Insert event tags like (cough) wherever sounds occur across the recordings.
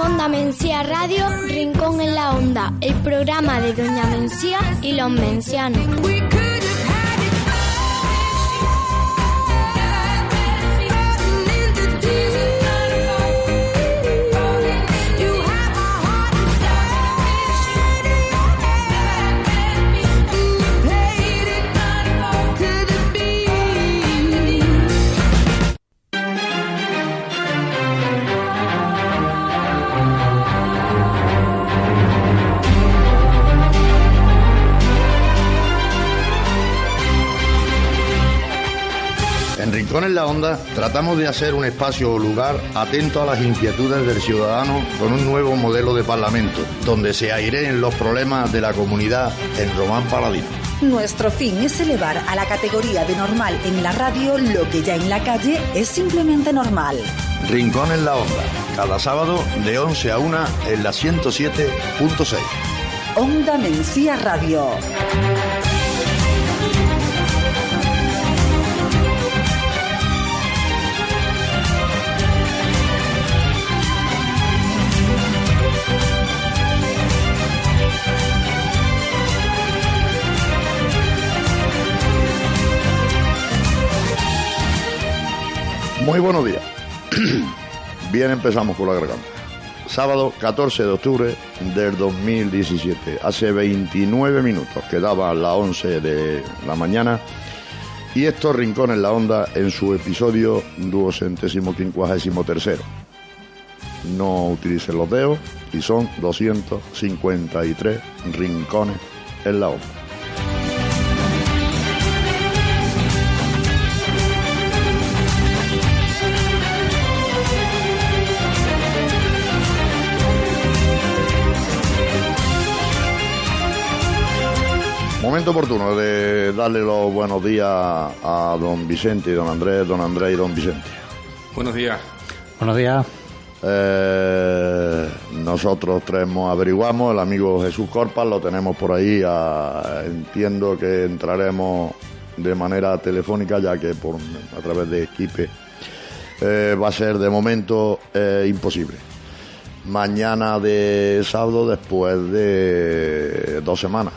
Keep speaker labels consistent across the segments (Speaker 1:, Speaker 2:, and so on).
Speaker 1: Onda Mencía Radio, Rincón en la Onda, el programa de Doña Mencía y los mencianos.
Speaker 2: En Rincón en la Onda tratamos de hacer un espacio o lugar atento a las inquietudes del ciudadano con un nuevo modelo de parlamento, donde se aireen los problemas de la comunidad en Román Paladino.
Speaker 3: Nuestro fin es elevar a la categoría de normal en la radio lo que ya en la calle es simplemente normal.
Speaker 2: Rincón en la Onda, cada sábado de 11 a 1 en la 107.6.
Speaker 3: Onda Mencía Radio.
Speaker 2: Muy buenos días. (clears throat) Bien empezamos con la garganta. Sábado 14 de octubre del 2017. Hace 29 minutos quedaba las 11 de la mañana. Y esto Rincón en la Onda en su episodio duocentésimo quincuagésimo tercero. No utilicen los dedos y son 253 rincones en la Onda. Momento oportuno de darle los buenos días a don Vicente y don Andrés, don Andrés y don Vicente.
Speaker 4: Buenos días.
Speaker 5: Buenos días.
Speaker 2: Eh, nosotros traemos, averiguamos, el amigo Jesús Corpas lo tenemos por ahí, a- entiendo que entraremos de manera telefónica ya que por, a través de Esquipe eh, va a ser de momento eh, imposible. Mañana de sábado después de dos semanas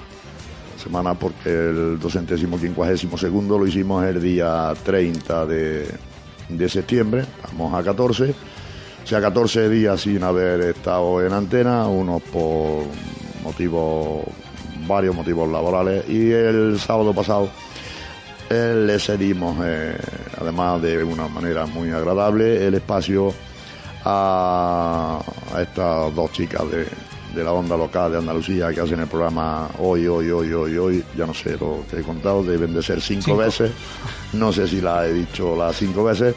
Speaker 2: semana porque el 252 segundo lo hicimos el día 30 de, de septiembre, estamos a 14, o sea 14 días sin haber estado en antena, unos por motivos, varios motivos laborales. Y el sábado pasado eh, le cedimos, eh, además de una manera muy agradable, el espacio a estas dos chicas de, de la onda local de Andalucía que hacen el programa hoy, hoy, hoy, hoy, hoy, ya no sé lo que he contado, deben de ser cinco,
Speaker 5: Cinco.
Speaker 2: veces, no sé si la he dicho las cinco veces,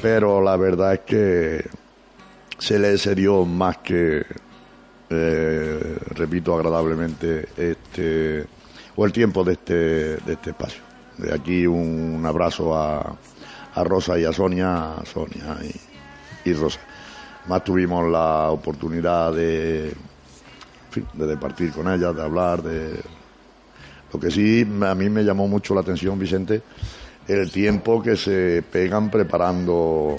Speaker 2: pero la verdad es que se le dio más que, eh, repito agradablemente, este, o el tiempo de este, de este espacio. De aquí un abrazo a, a Rosa y a Sonia, a Sonia y, y Rosa. Más tuvimos la oportunidad de, fin, de departir con ellas, de hablar, de... Lo que sí a mí me llamó mucho la atención, Vicente, el tiempo que se pegan preparando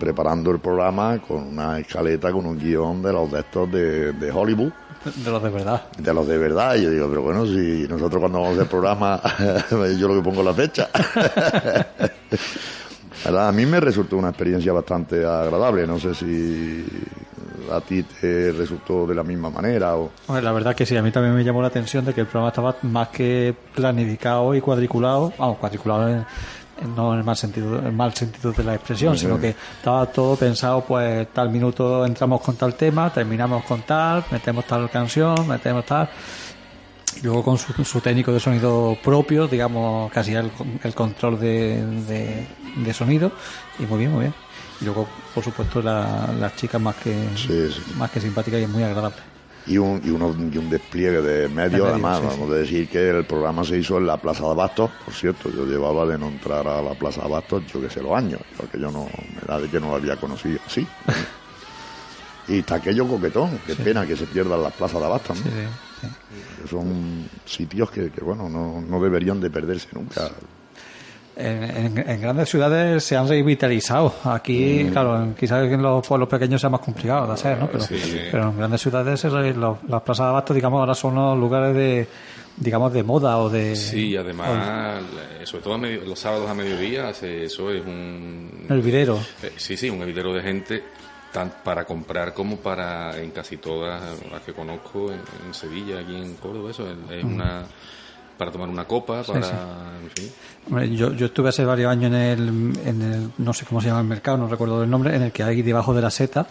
Speaker 2: preparando el programa con una escaleta, con un guion de los de estos de, de Hollywood, (laughs)
Speaker 5: De los de verdad.
Speaker 2: de los de verdad. Y yo digo, pero bueno, si nosotros cuando vamos hacer programa, (laughs) yo lo que pongo es la fecha. (laughs) A mí me resultó una experiencia bastante agradable. No sé si a ti te resultó de la misma manera o...
Speaker 5: Hombre, la verdad que sí, a mí también me llamó la atención de que el programa estaba más que planificado y cuadriculado, vamos, cuadriculado en- no en el mal sentido, en el mal sentido de la expresión, sino que estaba todo pensado, pues tal minuto entramos con tal tema, terminamos con tal, metemos tal canción, metemos tal. Y luego con su, su técnico de sonido propio, digamos, casi el, el control de, de, de sonido. Y muy bien, muy bien. Y luego, por supuesto, la- las chicas más que,
Speaker 2: Sí, sí.
Speaker 5: más que simpáticas y muy agradables.
Speaker 2: y un, y, uno- y un despliegue de medios,
Speaker 5: medios,
Speaker 2: además,
Speaker 5: sí,
Speaker 2: vamos a decir que el programa se hizo en la Plaza de Abastos, por cierto, yo llevaba de no entrar a la Plaza de Abastos, yo que sé, los años, porque yo no, me da de que no lo había conocido así. (laughs) y está aquello coquetón, qué pena que se pierdan las plazas de Abastos, ¿no?
Speaker 5: Sí, sí,
Speaker 2: son sitios que, que, bueno, no, no deberían de perderse nunca.
Speaker 5: En, en- en grandes ciudades se han revitalizado. Aquí,
Speaker 2: Mm.
Speaker 5: claro, quizás en los pueblos pequeños sea más complicado de hacer, ¿no? Pero, pero en grandes ciudades los- las plazas de abasto, digamos, ahora son los lugares de, digamos, de moda o de...
Speaker 4: Sí, además, eh, sobre todo a medio- los sábados a mediodía, se- eso es un...
Speaker 5: El videro.
Speaker 4: Eh, Sí, sí, un hervidero de gente, tan para comprar como para en casi todas las que conozco, en, en Sevilla, aquí en Córdoba, eso es, es una... para tomar una copa, para...
Speaker 5: sí.
Speaker 4: en fin.
Speaker 5: Hombre, Yo, yo estuve hace varios años en el, en el, no sé cómo se llama el mercado, no recuerdo el nombre, en el que hay debajo de la seta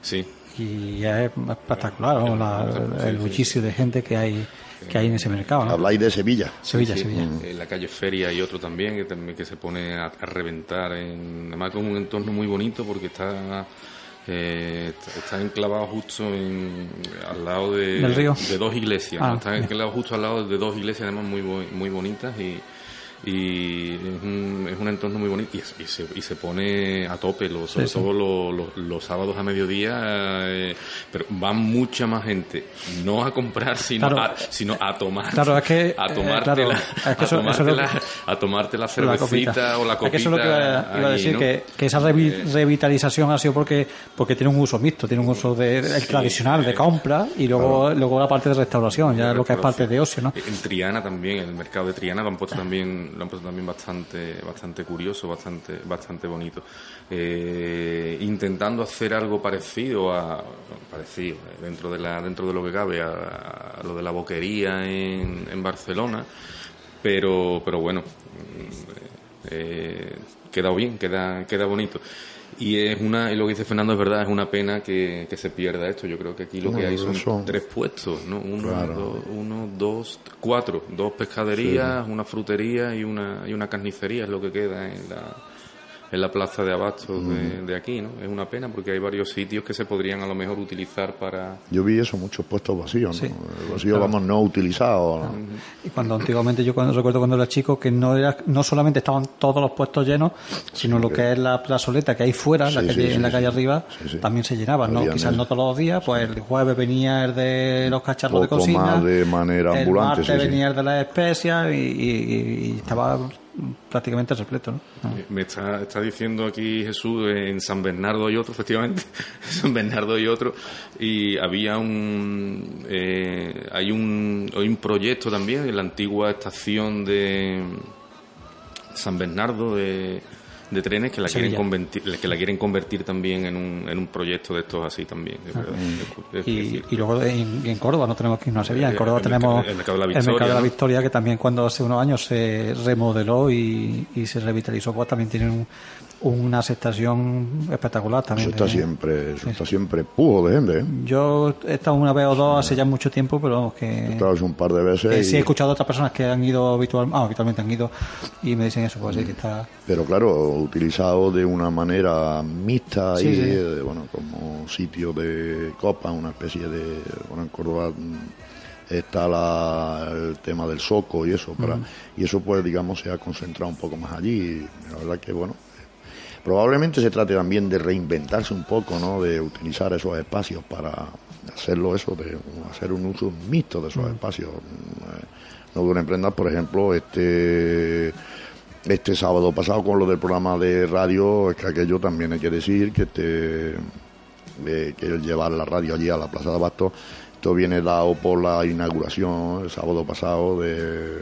Speaker 4: Sí,
Speaker 5: y es espectacular, ¿no? La- el bullicio de gente que hay que hay en ese mercado, ¿no?
Speaker 2: Habláis de Sevilla.
Speaker 5: Sevilla,
Speaker 4: Sí,
Speaker 5: Sevilla.
Speaker 4: En la calle Feria hay otro también que, también que se pone a, a reventar, en, además con un entorno muy bonito porque está eh, está enclavado justo en, al lado de,
Speaker 5: ¿Del río?
Speaker 4: de dos iglesias,
Speaker 5: Ah,
Speaker 4: ¿no? está
Speaker 5: bien.
Speaker 4: enclavado justo al lado de dos iglesias además muy muy bonitas y y es un, es un entorno muy bonito y, es- y se, y se pone a tope, lo- sobre
Speaker 5: Sí, sí.
Speaker 4: todo lo- lo- los sábados a mediodía, eh, pero va mucha más gente, no a comprar, sino,
Speaker 5: Claro.
Speaker 4: a, sino a tomar,
Speaker 5: Claro, es que, (laughs)
Speaker 4: a
Speaker 5: eh,
Speaker 4: tomarte
Speaker 5: claro,
Speaker 4: la,
Speaker 5: es que
Speaker 4: a
Speaker 5: eso-
Speaker 4: tomarte la- a tomarte la cervecita o la copita.
Speaker 5: Es que eso es lo que iba, a- iba a decir,
Speaker 4: ¿no?
Speaker 5: que, que esa revi-
Speaker 4: Eh,
Speaker 5: revitalización ha sido porque porque tiene un uso mixto, tiene un uso de, el tradicional de compra y luego luego la parte de restauración, ya
Speaker 4: de
Speaker 5: lo que es parte de ocio, ¿no?
Speaker 4: En Triana también, en el mercado de Triana lo han puesto también, lo han puesto también bastante, bastante curioso, bastante, bastante bonito. Eh, intentando hacer algo parecido a, parecido, eh, dentro de la, dentro de lo que cabe, a, a lo de la boquería en, en Barcelona, pero, pero bueno, mm, eh, queda bien, queda, queda bonito. Y es una, y lo que dice Fernando es verdad, es una pena que, que se pierda esto. Yo creo que aquí lo que hay son,
Speaker 2: son-
Speaker 4: tres puestos, ¿no? Uno,
Speaker 2: Claro.
Speaker 4: dos, uno, dos, cuatro. Dos pescaderías, una frutería y una, y una carnicería es lo que queda en la, en la plaza de abastos de, de aquí, ¿no? Es una pena porque hay varios sitios que se podrían a lo mejor utilizar para...
Speaker 2: Yo vi eso, muchos puestos vacíos, ¿no?
Speaker 5: Sí.
Speaker 2: Vacíos, vamos, no utilizados. ¿no?
Speaker 5: Y cuando antiguamente yo cuando recuerdo cuando era chico que no era no solamente estaban todos los puestos llenos, sino lo que es la plazoleta que hay fuera, la
Speaker 2: Sí,
Speaker 5: calle,
Speaker 2: sí, sí,
Speaker 5: en la
Speaker 2: sí.
Speaker 5: calle arriba,
Speaker 2: Sí, sí.
Speaker 5: también se llenaban, ¿no?
Speaker 2: Habían
Speaker 5: Quizás
Speaker 2: el-
Speaker 5: no todos los días, pues el jueves venía el de los cacharros de cocina,
Speaker 2: más de manera
Speaker 5: el
Speaker 2: ambulante,
Speaker 5: martes
Speaker 2: sí, sí.
Speaker 5: venía el de las especias y, y- y estaba prácticamente repleto, ¿no?
Speaker 4: Me está, está diciendo aquí Jesús, eh, en San Bernardo hay otro, efectivamente, en (laughs) San Bernardo hay otro, y había un, eh, hay un, hay un proyecto también en la antigua estación de San Bernardo de, de trenes que la quieren convertir, que la quieren convertir también en un, en un proyecto de estos así también. es verdad. Es- es
Speaker 5: Y, y luego en, en Córdoba no tenemos que irnos a Sevilla, en
Speaker 4: El-
Speaker 5: Córdoba
Speaker 4: el
Speaker 5: tenemos
Speaker 4: el mercado de la
Speaker 5: el mercado
Speaker 4: Victoria,
Speaker 5: de la
Speaker 4: ¿no?
Speaker 5: Victoria que también cuando hace unos años se remodeló y, y se revitalizó, pues también tiene un- una aceptación espectacular también.
Speaker 2: Eso está siempre, eso está siempre pujo de gente, ¿eh?
Speaker 5: Yo he estado una vez o dos hace ya mucho tiempo, pero vamos, que,
Speaker 2: He estado un par de veces. y-
Speaker 5: sí he escuchado a otras personas que han ido habitual, ah, habitualmente han ido y me dicen eso, pues sí que está...
Speaker 2: Pero claro, utilizado de una manera mixta
Speaker 5: Sí,
Speaker 2: y de, bueno, como sitio de copa, una especie de, bueno, en Córdoba mm, está la, el tema del soco y eso, para, y eso pues digamos se ha concentrado un poco más allí. La verdad que bueno, probablemente se trate también de reinventarse un poco, ¿no? De utilizar esos espacios para hacerlo eso, de hacer un uso mixto de esos espacios. Eh, No duren prendas, por ejemplo, este este sábado pasado con lo del programa de radio, es que aquello también hay que decir que este eh, que el llevar la radio allí a la Plaza de Abasto, esto viene dado por la inauguración el sábado pasado de,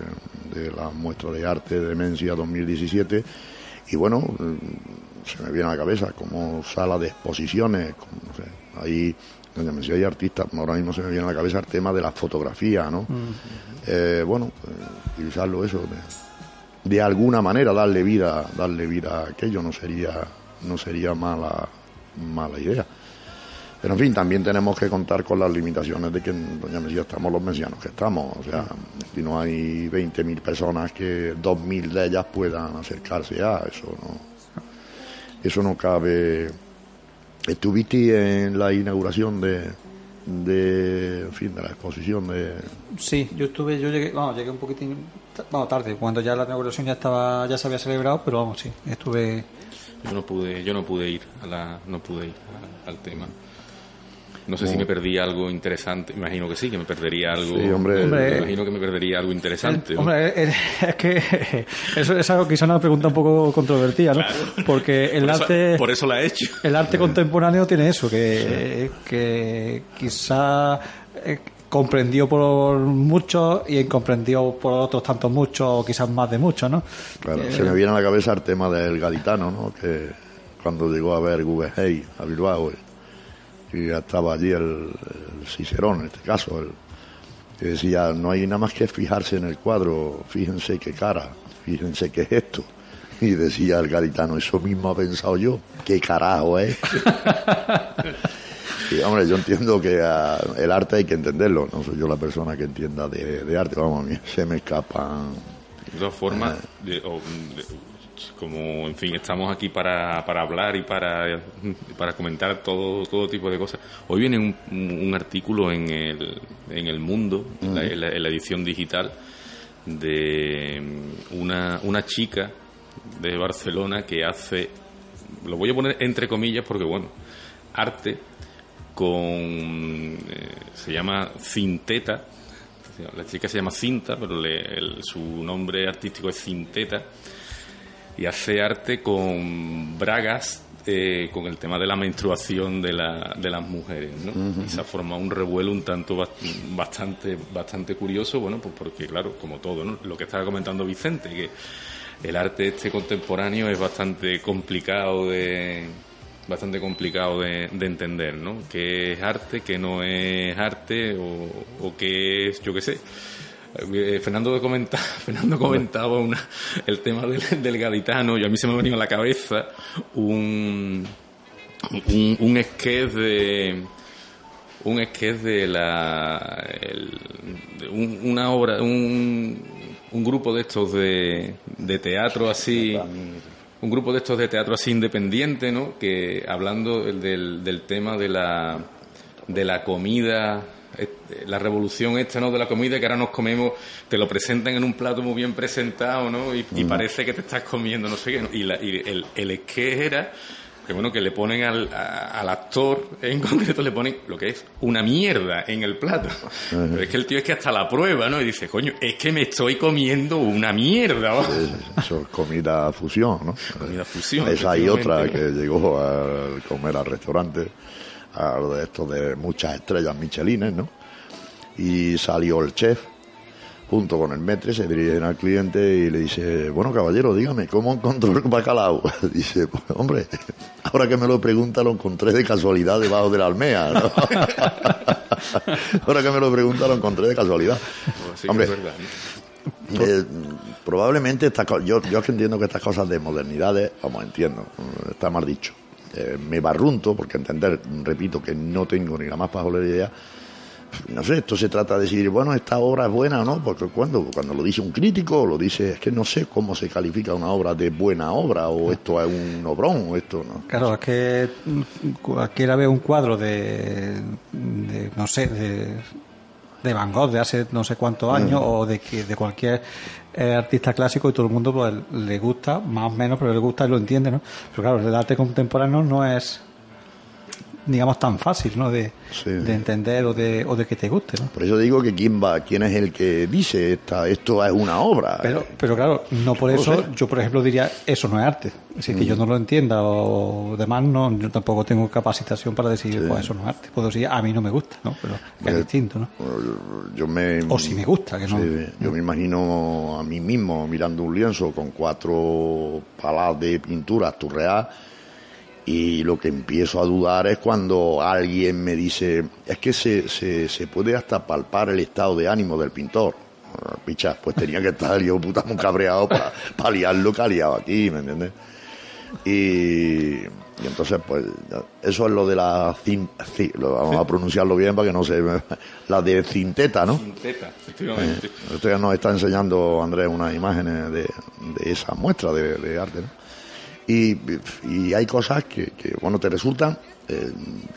Speaker 2: de la muestra de arte de Demencia 2017 y bueno, mm, se me viene a la cabeza como sala de exposiciones, como, no sé, ahí donde me hay artistas, ahora mismo se me viene a la cabeza el tema de la fotografía, ¿no? Eh, bueno, eh, utilizarlo eso, de, de alguna manera darle vida, darle vida a aquello no sería, no sería mala, mala idea. Pero en fin, también tenemos que contar con las limitaciones de que en Doña Mesía estamos los mesianos que estamos. O sea, si no hay 20.000 personas que 2.000 de ellas puedan acercarse a eso, ¿no? Eso no cabe. ¿Estuviste en la inauguración de, de, en fin, de la exposición de...
Speaker 5: Sí, yo estuve, yo llegué, vamos, llegué un poquitín, vamos, tarde, cuando ya la inauguración ya estaba, ya se había celebrado, pero vamos, sí, estuve...
Speaker 4: Yo no pude, yo no pude ir a la, no pude ir al tema. No sé si me perdí algo interesante. Imagino que sí, que me perdería algo.
Speaker 2: Sí, hombre.
Speaker 4: me imagino que me perdería algo interesante.
Speaker 5: hombre, (laughs) es que eso es algo quizá una pregunta un poco controvertida, ¿no? Porque el arte.
Speaker 4: por eso la he hecho.
Speaker 5: El arte contemporáneo tiene eso, que, que quizá eh, comprendió por muchos y incomprendido por otros tantos muchos, o quizás más de muchos, ¿no?
Speaker 2: Claro, se me viene a la cabeza el tema del gaditano, ¿no? Que cuando llegó a ver Guggenheim a Bilbao y ya estaba allí el, Cicerón, en este caso, el, que decía, no hay nada más que fijarse en el cuadro, fíjense qué cara, fíjense qué gesto. Y decía el garitano, eso mismo ha pensado yo, qué carajo es. (laughs) y hombre, yo entiendo que ah, el arte hay que entenderlo, no soy yo la persona que entienda de, arte, vamos, a mí se me escapan.
Speaker 4: De todas formas, eh. Como en fin estamos aquí para, para hablar y para, para comentar todo, todo tipo de cosas. Hoy viene un, un artículo en el, en el Mundo, en, la, edición digital, de una, una chica de Barcelona que hace, lo voy a poner entre comillas porque bueno, arte con, eh, se llama Cinteta, la chica se llama Cinta, pero su nombre artístico es Cinteta y hace arte con bragas eh, con el tema de la menstruación de, la, de las mujeres, ¿no? Y se ha formado un revuelo un tanto bastante, bastante curioso, bueno, pues porque, claro, como todo, ¿no? Lo que estaba comentando Vicente, que el arte este contemporáneo es bastante complicado de bastante complicado de, entender, ¿no? ¿Qué es arte, qué no es arte o, o qué es, yo qué sé, eh, Fernando, comentaba, (laughs) Fernando comentaba una, el tema del, del, gaditano y a mí se me ha venido a la cabeza un, un, un de un sketch de la una obra un, un grupo de estos de, de teatro así un grupo de estos de teatro así independiente no que hablando del, del tema de la de la comida la revolución esta ¿no? de la comida que ahora nos comemos, te lo presentan en un plato muy bien presentado, ¿no? Y, parece que te estás comiendo, no sé qué. Y, el, el era que bueno, que le ponen al, al, actor en (laughs) concreto le ponen lo que es una mierda en el plato. Pero es que el tío es que hasta la prueba, ¿no? Y dice, coño, es que me estoy comiendo una mierda. (laughs)
Speaker 2: eso es comida fusión, ¿no?
Speaker 4: Comida fusión.
Speaker 2: Esa hay otra que llegó a comer al restaurante a lo de esto de muchas estrellas michelines, ¿no? Y salió el chef junto con el metre, se dirigen al cliente y le dice, bueno caballero, dígame, ¿cómo encontró el bacalao? (laughs) dice, pues hombre, ahora que me lo pregunta lo encontré de casualidad debajo de la almea, ¿no? (laughs) ahora que me lo pregunta lo encontré de casualidad.
Speaker 4: Pues hombre,
Speaker 2: eh, probablemente esta yo, yo que entiendo que estas cosas de modernidades, vamos, entiendo, está mal dicho, eh, me barrunto, porque entender, repito, que no tengo ni la más pajolera idea, no sé, esto se trata de decir, bueno, esta obra es buena o no, porque cuando, cuando lo dice un crítico, lo dice, es que no sé cómo se califica una obra de buena obra, o esto es un obrón, o esto no.
Speaker 5: Claro, es que cualquiera ve un cuadro de, de no sé, de, de Van Gogh de hace no sé cuántos años, mm. o de, de cualquier artista clásico y todo el mundo pues, le gusta, más o menos, pero le gusta y lo entiende, ¿no? Pero claro, el arte contemporáneo no es digamos tan fácil ¿no? de, entender o de, o de que te guste ¿no?
Speaker 2: por eso digo que quién va quién es el que dice esta, esto es una obra
Speaker 5: pero pero claro no por eso yo por ejemplo diría eso no es arte es decir que yo no lo entienda o demás no yo tampoco tengo capacitación para decir pues eso no es arte puedo decir a mí no me gusta ¿no? pero es distinto ¿no?
Speaker 2: yo me
Speaker 5: o si me gusta que no
Speaker 2: yo me imagino a mí mismo mirando un lienzo con cuatro palas de pintura turreal y lo que empiezo a dudar es cuando alguien me dice, es que se, se, se puede hasta palpar el estado de ánimo del pintor. Picha, pues tenía que estar yo puta muy cabreado para pa liar lo que ha liado aquí, ¿me entiendes? Y, entonces, pues, eso es lo de la cin, lo vamos a pronunciarlo bien para que no se la de cinteta, ¿no?
Speaker 4: Cinteta, efectivamente. Eh,
Speaker 2: ya nos está enseñando Andrés unas imágenes de, de esa muestra de, de arte, ¿no? Y, y hay cosas que, que, bueno, te resultan, eh,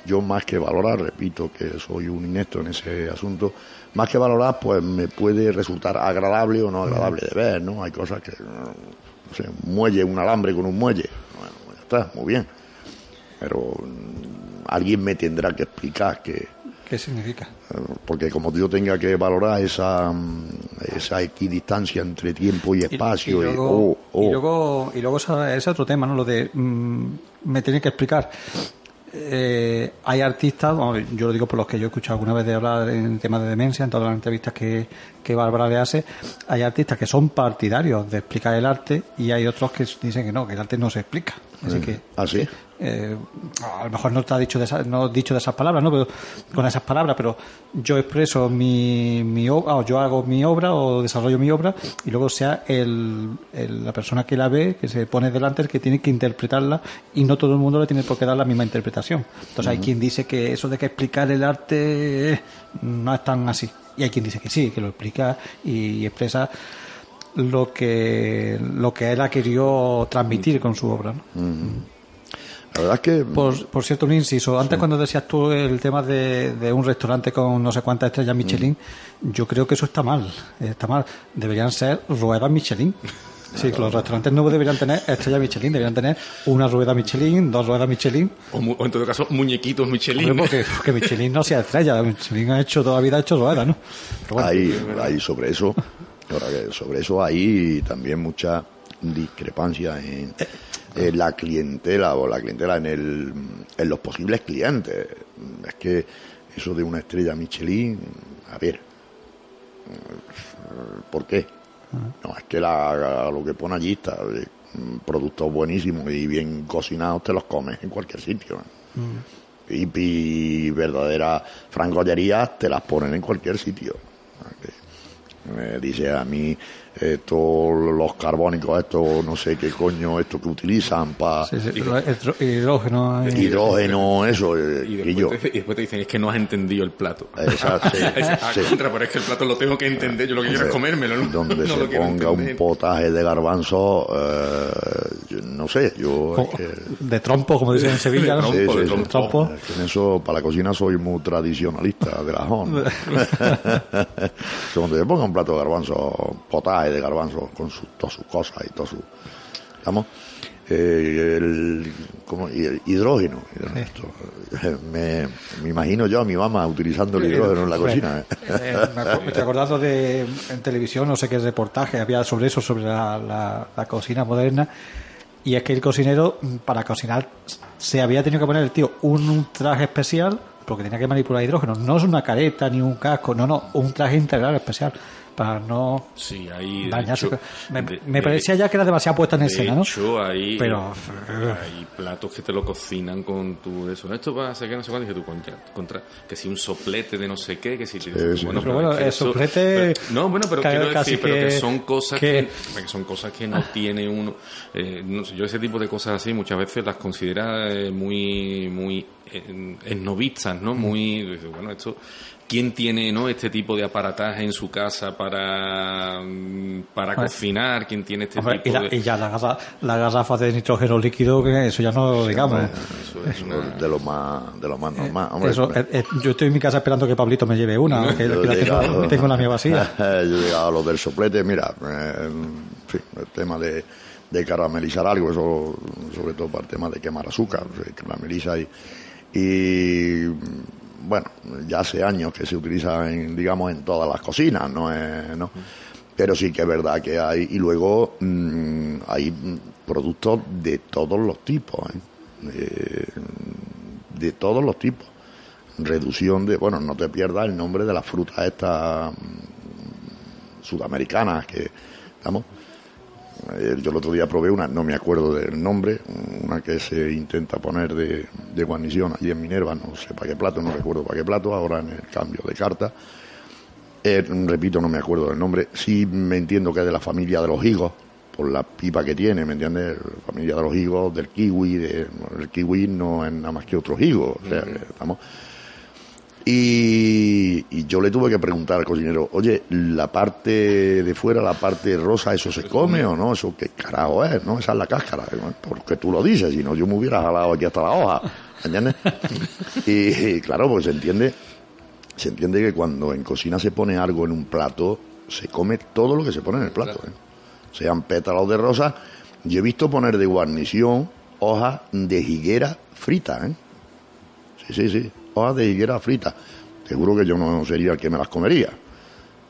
Speaker 2: yo más que valorar, repito que soy un inepto en ese asunto, más que valorar, pues me puede resultar agradable o no agradable de ver, ¿no? Hay cosas que, no sé, un muelle, un alambre con un muelle, bueno, ya está, muy bien. Pero mm, alguien me tendrá que explicar que,
Speaker 5: ¿Qué significa?
Speaker 2: porque como yo tenga que valorar esa, mm, esa equidistancia entre tiempo y espacio,
Speaker 5: y,
Speaker 2: y,
Speaker 5: luego,
Speaker 2: oh, oh,
Speaker 5: y luego, y luego esa- ese otro tema, ¿no? Lo de mm, me tiene que explicar. Eh, hay artistas, bueno, yo lo digo por los que yo he escuchado alguna vez de hablar en temas de demencia, en todas las entrevistas que, que Bárbara le hace, hay artistas que son partidarios de explicar el arte y hay otros que dicen que no, que el arte no se explica. Así que
Speaker 2: ¿Ah, sí?
Speaker 5: Eh, a lo mejor no está dicho de esa- no dicho de esas palabras, ¿no? Pero, con esas palabras, pero yo expreso mi, mi obra, o yo hago mi obra o desarrollo mi obra y luego sea el, el- la persona que la ve, que se pone delante, el que tiene que interpretarla y no todo el mundo le tiene por qué dar la misma interpretación. Entonces hay quien dice que eso de que explicar el arte no es tan así. Y hay quien dice que sí, que lo explica y expresa lo que lo que él ha querido transmitir con su obra. ¿no?
Speaker 2: La verdad es que
Speaker 5: Por, por cierto, un inciso. Antes, cuando decías tú el tema de, de un restaurante con no sé cuántas estrellas Michelin, yo creo que eso está mal. Está mal. Deberían ser ruedas Michelin. Sí, los restaurantes no deberían tener estrellas Michelin, deberían tener una rueda Michelin, dos ruedas Michelin.
Speaker 4: O, mu- o en todo caso, muñequitos Michelin.
Speaker 5: Hombre, porque, porque Michelin no sea estrella, Michelin ha hecho toda la vida ha hecho ruedas, ¿no? Bueno,
Speaker 2: hay, hay sobre eso, sobre eso hay también mucha discrepancia en, en la clientela o la clientela en el en los posibles clientes. Es que eso de una estrella Michelin, a ver, ¿por qué? No, es que la, lo que pone allí está eh, productos buenísimos y bien cocinados te los comes en cualquier sitio. ¿no? y, y verdaderas frangollerías te las ponen en cualquier sitio. Me dice a mí estos los carbónicos, estos no sé qué coño, esto que utilizan para
Speaker 5: sí, sí, hidrógeno. eh,
Speaker 2: hidrógeno, eso, eh,
Speaker 4: Y
Speaker 2: y yo.
Speaker 4: después, te, y después te dicen, es que no has entendido el plato.
Speaker 2: Exacto, sí, (laughs)
Speaker 4: Es, ah,
Speaker 2: sí.
Speaker 4: contra, pero es que el plato lo tengo que entender, yo lo que quiero es comérmelo, ¿no?
Speaker 2: Donde (laughs)
Speaker 4: No
Speaker 2: se ponga un potaje de garbanzo, eh, no sé, yo... es que-
Speaker 5: de trompo, como dicen en Sevilla, ¿no?
Speaker 4: De trompo, de
Speaker 2: sí.
Speaker 5: trompo.
Speaker 2: Es que en eso, para la cocina soy muy tradicionalista de la JON. Cuando te ponga un plato de garbanzo, potaje de garbanzo con su, todas sus cosas y todo su... Digamos, eh, el, como, y el hidrógeno. Esto, eh, me, me imagino yo a mi mamá utilizando el hidrógeno en la cocina. ¿eh?
Speaker 5: Eh, me estoy acordando de en televisión, no sé qué reportaje había sobre eso, sobre la, la- la cocina moderna. Y es que el cocinero, mm, para cocinar, se había tenido que poner el tío un, un traje especial, porque tenía que manipular hidrógeno. No es una careta ni un casco, no, no, un traje integral especial, para no
Speaker 4: Sí, ahí. de
Speaker 5: dañarse.
Speaker 4: hecho,
Speaker 5: me,
Speaker 4: de-
Speaker 5: me
Speaker 4: de-
Speaker 5: parecía ya que era demasiado puesta en
Speaker 4: De
Speaker 5: escena, ¿no?
Speaker 4: hecho, hay,
Speaker 5: Pero-
Speaker 4: hay platos que te lo cocinan con tu eso. Esto va a ser que no sé cuánto. Dije tú, contra, contra- que si un soplete de no sé qué, que si.
Speaker 2: sí.
Speaker 4: bueno,
Speaker 5: Pero bueno,
Speaker 4: que
Speaker 5: el
Speaker 4: eso-
Speaker 5: soplete,
Speaker 4: pero- no, bueno, pero quiero decir, pero que
Speaker 5: que-
Speaker 4: son cosas
Speaker 5: que-
Speaker 4: que, que son cosas que no tiene uno. eh, no sé, yo ese tipo de cosas así muchas veces las considera eh, muy, muy eh, esnovistas,
Speaker 5: Mm.
Speaker 4: ¿no? Muy, dices, bueno, esto. ¿Quién tiene no este tipo de aparataje en su casa para, mm, para cocinar? ¿Quién tiene este
Speaker 5: Hombre, y,
Speaker 4: tipo
Speaker 5: la-
Speaker 4: de...?
Speaker 5: y ya la, garra- la garrafa de nitrógeno líquido, que eso ya no lo digamos.
Speaker 4: Eso es una-
Speaker 2: de lo más, de lo más normal. Hombre,
Speaker 5: Eso, eh, eh, yo estoy en mi casa esperando que Pablito me lleve una, que,
Speaker 2: Yo
Speaker 5: que tengo, tengo la mía vacía. (laughs)
Speaker 2: Yo he llegado a lo del soplete, mira, eh, el tema de, de caramelizar algo, eso sobre todo para el tema de quemar azúcar, carameliza y, y bueno, ya hace años que se utiliza en, digamos, en todas las cocinas, no es, ¿no? Pero sí que es verdad que hay, y luego mm, hay productos de todos los tipos, ¿eh? Eh, de todos los tipos. Reducción de, bueno, no te pierdas el nombre de las frutas estas mm, sudamericanas que, eh, yo el otro día probé una, no me acuerdo del nombre, una que se intenta poner de, de guarnición allí en Minerva, no sé para qué plato, no recuerdo para qué plato, ahora en el cambio de carta. Eh, repito, no me acuerdo del nombre. Sí me entiendo que es de la familia de los higos, por la pipa que tiene, ¿me entiendes? La familia de los higos, del kiwi, de, el kiwi no es nada más que otro higo, o sea, que estamos... Y, y yo le tuve que preguntar al cocinero, oye, la parte de fuera, la parte rosa, ¿eso se come o no? ¿Eso qué carajo es? ¿No? Esa es la cáscara. Porque tú lo dices, si no yo me hubiera jalado aquí hasta la hoja. ¿Entiendes? (laughs) y, y claro, pues se entiende, se entiende que cuando en cocina se pone algo en un plato, se come todo lo que se pone en el plato. ¿eh? Sean pétalos de rosa. Yo he visto poner de guarnición hojas de higuera frita, ¿eh? Sí, sí, sí. Hojas de higuera frita. Seguro que yo no sería el que me las comería.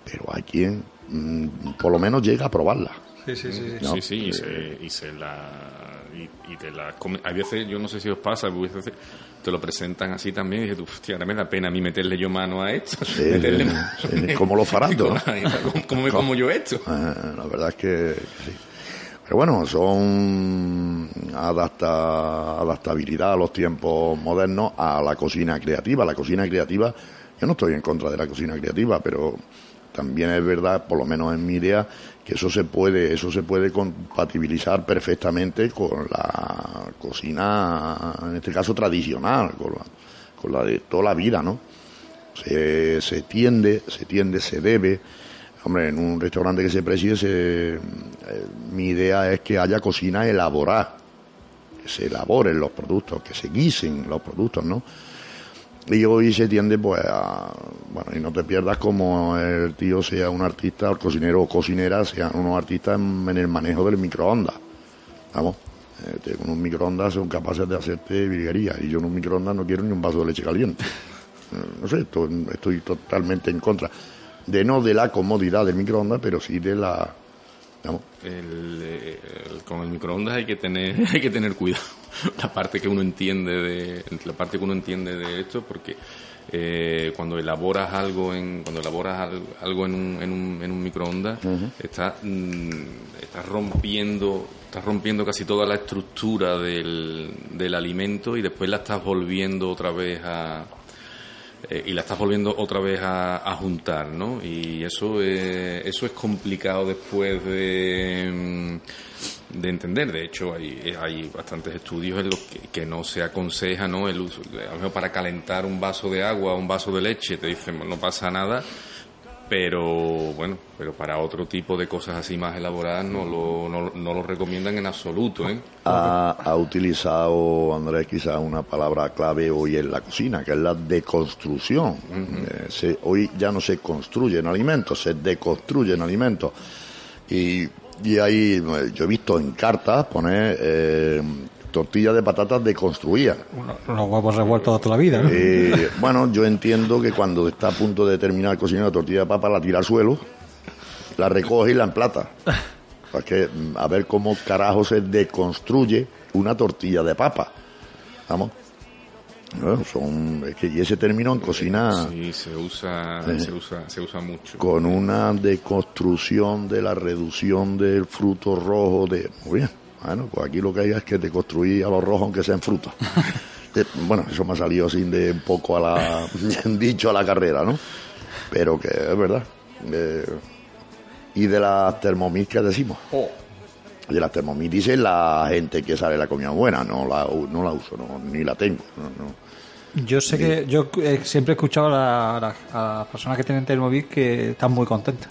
Speaker 2: Pero hay quien mm, por lo menos llega a probarlas.
Speaker 5: Sí, sí, sí.
Speaker 2: No,
Speaker 4: sí, sí, y se, y se la. Y, y te la come- Hay veces, yo no sé si os pasa, a veces te lo presentan así también y dices, hostia, ahora me da pena a mí meterle yo mano a esto.
Speaker 2: Sí, (laughs)
Speaker 4: meterle
Speaker 2: sí,
Speaker 4: mano.
Speaker 2: sí, como los farandos, ¿no?
Speaker 4: ¿Cómo, cómo me como yo esto?
Speaker 2: Eh, la verdad es que sí. Pero bueno, son adapta, adaptabilidad a los tiempos modernos a la cocina creativa. La cocina creativa, yo no estoy en contra de la cocina creativa, pero también es verdad, por lo menos en mi idea, que eso se puede, eso se puede compatibilizar perfectamente con la cocina, en este caso tradicional, con la, con la de toda la vida, ¿no? se, se tiende, se tiende, se debe. Hombre, en un restaurante que se preside, eh, mi idea es que haya cocina elaborada, que se elaboren los productos, que se guisen los productos, ¿no? Y hoy se tiende, pues, a. Bueno, y no te pierdas como el tío sea un artista, el cocinero o cocinera sean unos artistas en, en el manejo del microondas. Vamos, este, un microondas son capaces de hacerte virguería. Y yo en un microondas no quiero ni un vaso de leche caliente. (laughs) Eh, No sé, esto- estoy totalmente en contra. De no de la comodidad del microondas, pero sí de la.
Speaker 4: El, eh, el- con el microondas hay que tener (laughs) hay que tener cuidado (laughs) la parte que uno entiende de la parte que uno entiende de esto porque eh, cuando elaboras algo en cuando elaboras al- algo en un, en un, en un microondas estás mm, estás rompiendo estás rompiendo casi toda la estructura del, del alimento y después la estás volviendo otra vez a eh, y la estás volviendo otra vez a, a juntar, ¿no? Y eso es, eso es complicado después de, mm, de entender. De hecho, hay, hay bastantes estudios en los que, no se aconseja, ¿no? El uso, a lo mejor para calentar un vaso de agua un vaso de leche, te dicen, no pasa nada, pero bueno, pero para otro tipo de cosas así más elaboradas no lo, no, no lo recomiendan en absoluto, ¿eh?
Speaker 2: ha, ha utilizado Andrés quizás una palabra clave hoy en la cocina, que es la deconstrucción. Eh, se- hoy ya no se construyen alimentos, se deconstruyen alimentos. Y, y ahí eh, yo he visto en cartas poner eh, tortillas de patatas deconstruidas.
Speaker 5: Uno- Unos huevos revueltos de toda la vida, ¿no?
Speaker 2: Eh, bueno, yo entiendo que cuando está a punto de terminar el cocinero la tortilla de papa, la tira al suelo, la recoge y la emplata. Para que, mm, a ver cómo carajo se deconstruye una tortilla de papa. Vamos. Bueno, son, es que, y ese término en cocina,
Speaker 4: Sí, se usa,
Speaker 2: Sí.
Speaker 4: se usa, se usa mucho.
Speaker 2: con una deconstrucción de la reducción del fruto rojo, de. Muy bien. Bueno, pues aquí lo que hay es que deconstruir a los rojos aunque sean frutos. (laughs) Eh, Bueno, eso me ha salido sin de un poco a la, (laughs) dicho a la carrera, ¿no? Pero que es verdad. Eh, y de las Thermomix que decimos. De las Thermomix dice la gente que sale la comida buena, no la, no la uso, no, ni la tengo. no, no.
Speaker 5: Yo sé que yo eh, siempre he escuchado a, la- a la- a las personas que tienen Thermomix que están muy contentas.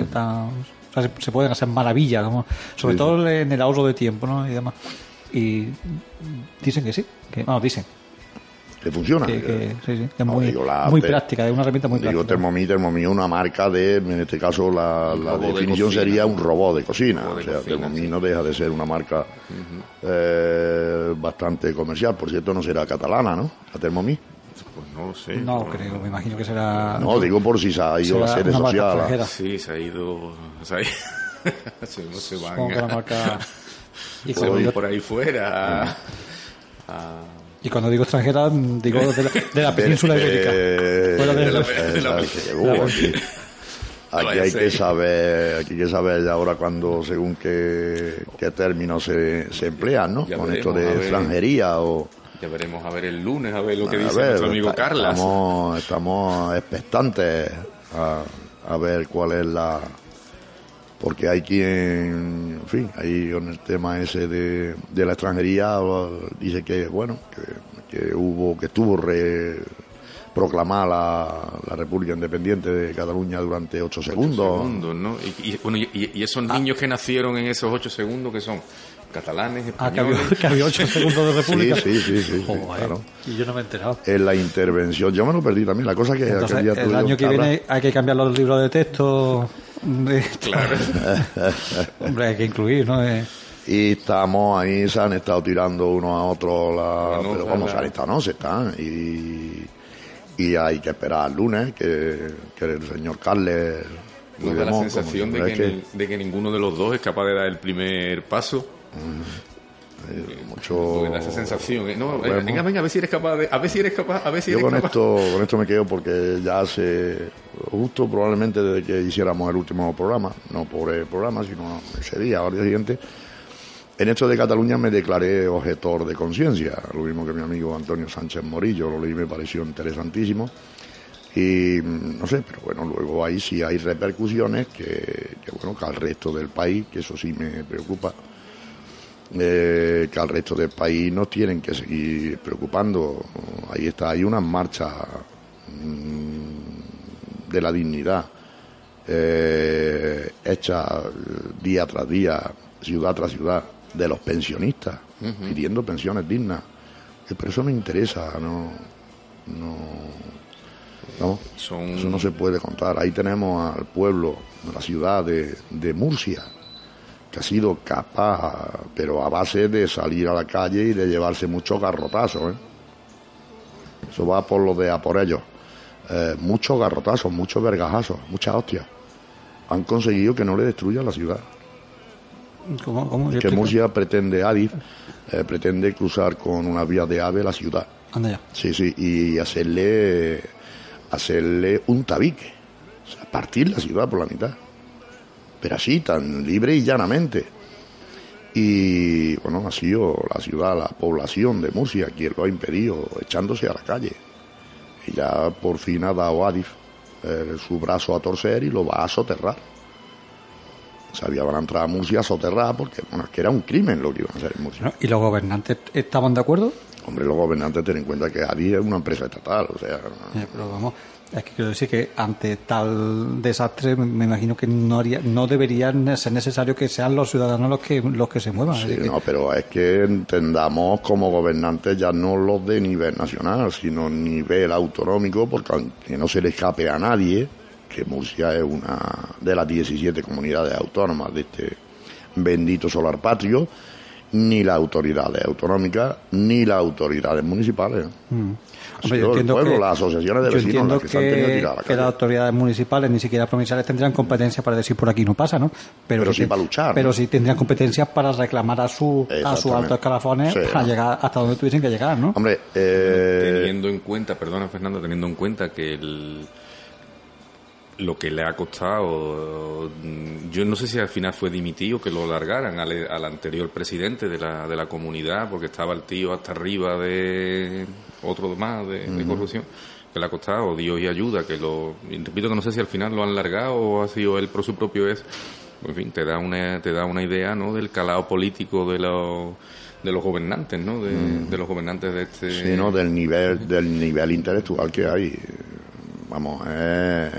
Speaker 5: Están- o sea, se, pueden hacer maravillas, como- sobre
Speaker 2: Sí,
Speaker 5: todo en el ahorro de tiempo ¿no? y demás. Y dicen que sí, que no, dicen
Speaker 2: Que funciona.
Speaker 5: que, que sí, sí, que es
Speaker 2: No,
Speaker 5: muy,
Speaker 2: digo, la
Speaker 5: muy
Speaker 2: te-
Speaker 5: práctica, es una herramienta muy
Speaker 2: Digo
Speaker 5: práctica.
Speaker 2: Thermomix, Thermomix es una marca de, en este caso la, la
Speaker 4: de
Speaker 2: definición sería un robot de cocina.
Speaker 4: robot de
Speaker 2: o sea,
Speaker 4: cocina,
Speaker 2: Thermomix
Speaker 4: sí.
Speaker 2: no deja de ser una marca eh, bastante comercial. Por cierto, no será catalana, ¿no? La Thermomix.
Speaker 4: Pues no lo sé.
Speaker 5: No creo, me imagino que será.
Speaker 2: No, digo por si se ha ido a
Speaker 5: será
Speaker 2: las sedes
Speaker 5: una marca
Speaker 2: sociales.
Speaker 5: extranjera.
Speaker 4: Sí, se ha ido. Se, ha ido- (laughs) se, no se van
Speaker 5: Supongo que la
Speaker 4: a-
Speaker 5: marca. (laughs) Y
Speaker 4: se
Speaker 5: cuando,
Speaker 4: por ahí fuera. a- a-
Speaker 5: y cuando digo extranjera, digo de la, de la (laughs) península ibérica.
Speaker 2: La-
Speaker 4: la-
Speaker 2: aquí, hay que saber, aquí hay que saber ya ahora cuando según qué, qué términos se, se emplean, ¿no?
Speaker 4: Ya
Speaker 2: Con
Speaker 4: veremos,
Speaker 2: esto de extranjería o
Speaker 4: Ya veremos a ver el lunes, a ver lo que
Speaker 2: A
Speaker 4: dice
Speaker 2: ver,
Speaker 4: nuestro amigo
Speaker 2: está-
Speaker 4: Carlas.
Speaker 2: Estamos, estamos expectantes a, a ver cuál es la. Porque hay quien, en fin, ahí con el tema ese de, de la extranjería, dice que, bueno, que, que hubo, que estuvo re- proclamar la, República Independiente de Cataluña durante ocho segundos.
Speaker 4: segundos ¿no? y, bueno, y, esos ah. niños que nacieron en esos ocho segundos, que son? Catalanes, españoles.
Speaker 5: Ah, que había, ocho (laughs) segundos de república.
Speaker 2: Sí, sí, sí. sí,
Speaker 5: claro. Y yo no me he enterado.
Speaker 2: En la intervención, yo me lo perdí también. La cosa que
Speaker 5: Entonces, el año que viene hay que cambiar los libros de texto. (laughs)
Speaker 4: Claro. (laughs)
Speaker 5: Hombre, hay que incluir, ¿no? Eh,
Speaker 2: y estamos ahí, se han estado tirando uno a otro, la, pero vamos, se han estado, no, se están. Y, y hay que esperar al lunes que, que el señor Carles...
Speaker 4: Nos da la sensación de que, de que ninguno de los dos es capaz de dar el primer paso
Speaker 2: eh, mucho
Speaker 4: esa sensación ¿eh? no, venga, venga, a ver si eres capaz de, a ver si eres capaz a ver si
Speaker 2: yo
Speaker 4: con
Speaker 2: esto con esto me quedo porque ya hace justo probablemente desde que hiciéramos el último programa no por el programa sino ese día o al día siguiente en esto de Cataluña me declaré objetor de conciencia lo mismo que mi amigo Antonio Sánchez Morillo lo leí me pareció interesantísimo. Y no sé, pero bueno, luego ahí sí hay repercusiones que, que bueno, que al resto del país, que eso sí me preocupa, eh, que al resto del país nos tienen que seguir preocupando. Ahí está, hay una marcha mm, de la dignidad eh, hecha día tras día, ciudad tras ciudad, de los pensionistas, pidiendo pensiones dignas. Eh, pero eso me interesa, no, no, eso no se puede contar. Ahí tenemos al pueblo, la ciudad de, de Murcia, que ha sido capaz, pero a base de salir a la calle y de llevarse muchos garrotazos. ¿eh? Eso va por lo de a por ellos. Eh, muchos garrotazos, muchos vergajazos, muchas hostias. Han conseguido que no le destruya la ciudad.
Speaker 5: ¿Cómo,
Speaker 2: Que Murcia pretende, Adif, eh, pretende cruzar con una vía de ave la ciudad.
Speaker 5: Anda ya.
Speaker 2: Sí, sí, y hacerle, hacerle un tabique. O sea, partir la ciudad por la mitad pero así, tan libre y llanamente. Y bueno, ha sido la ciudad, la población de Murcia quien lo ha impedido, echándose a la calle. Y ya por fin ha dado Adif eh, su brazo a torcer y lo va a soterrar. Sabía van a entrar a Murcia a soterrar porque bueno, es que era un crimen lo que iban a hacer en Murcia.
Speaker 5: ¿Y los gobernantes estaban de acuerdo?
Speaker 2: Hombre, los gobernantes ten en cuenta que Adif es una empresa estatal, o sea...
Speaker 5: pero vamos, es que quiero decir que ante tal desastre me imagino que no haría, no deberían ser necesario que sean los ciudadanos los que los que se muevan.
Speaker 2: Sí, no, pero es que entendamos como gobernantes ya no los de nivel nacional, sino nivel autonómico, porque aunque no se le escape a nadie, que Murcia es una de las 17 comunidades autónomas de este bendito solar patrio, ni las autoridades autonómicas ni las autoridades municipales.
Speaker 5: Mm yo entiendo que,
Speaker 2: las asociaciones de vecinos
Speaker 5: que, las autoridades municipales, ni siquiera provinciales, tendrían competencia para decir por aquí no pasa, ¿no?
Speaker 2: Pero, sí, para luchar.
Speaker 5: Pero sí tendrían competencia para reclamar a su a sus altos escalafones para llegar hasta donde tuviesen que llegar, ¿no?
Speaker 2: Hombre, eh...
Speaker 4: teniendo en cuenta, perdona Fernando, teniendo en cuenta que el lo que le ha costado, yo no sé si al final fue dimitido que lo largaran al, anterior presidente de la, de la comunidad, porque estaba el tío hasta arriba de otro más de, corrupción, que le ha costado Dios y ayuda, que lo, repito que no sé si al final lo han largado o ha sido él por su propio es, en fin, te da una, te da una idea, ¿no? Del calado político de los de los gobernantes, ¿no? De, los gobernantes de este.
Speaker 2: Sí, ¿no? Del nivel, del nivel intelectual que hay. Vamos, es,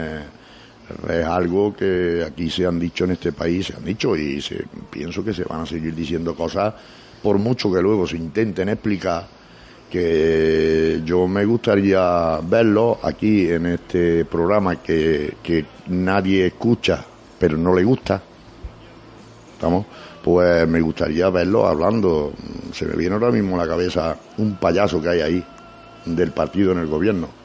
Speaker 2: es algo que aquí se han dicho en este país, se han dicho y se, pienso que se van a seguir diciendo cosas por mucho que luego se intenten explicar que yo me gustaría verlo aquí en este programa que, que nadie escucha pero no le gusta ¿estamos? pues me gustaría verlo hablando se me viene ahora mismo a la cabeza un payaso que hay ahí del partido en el gobierno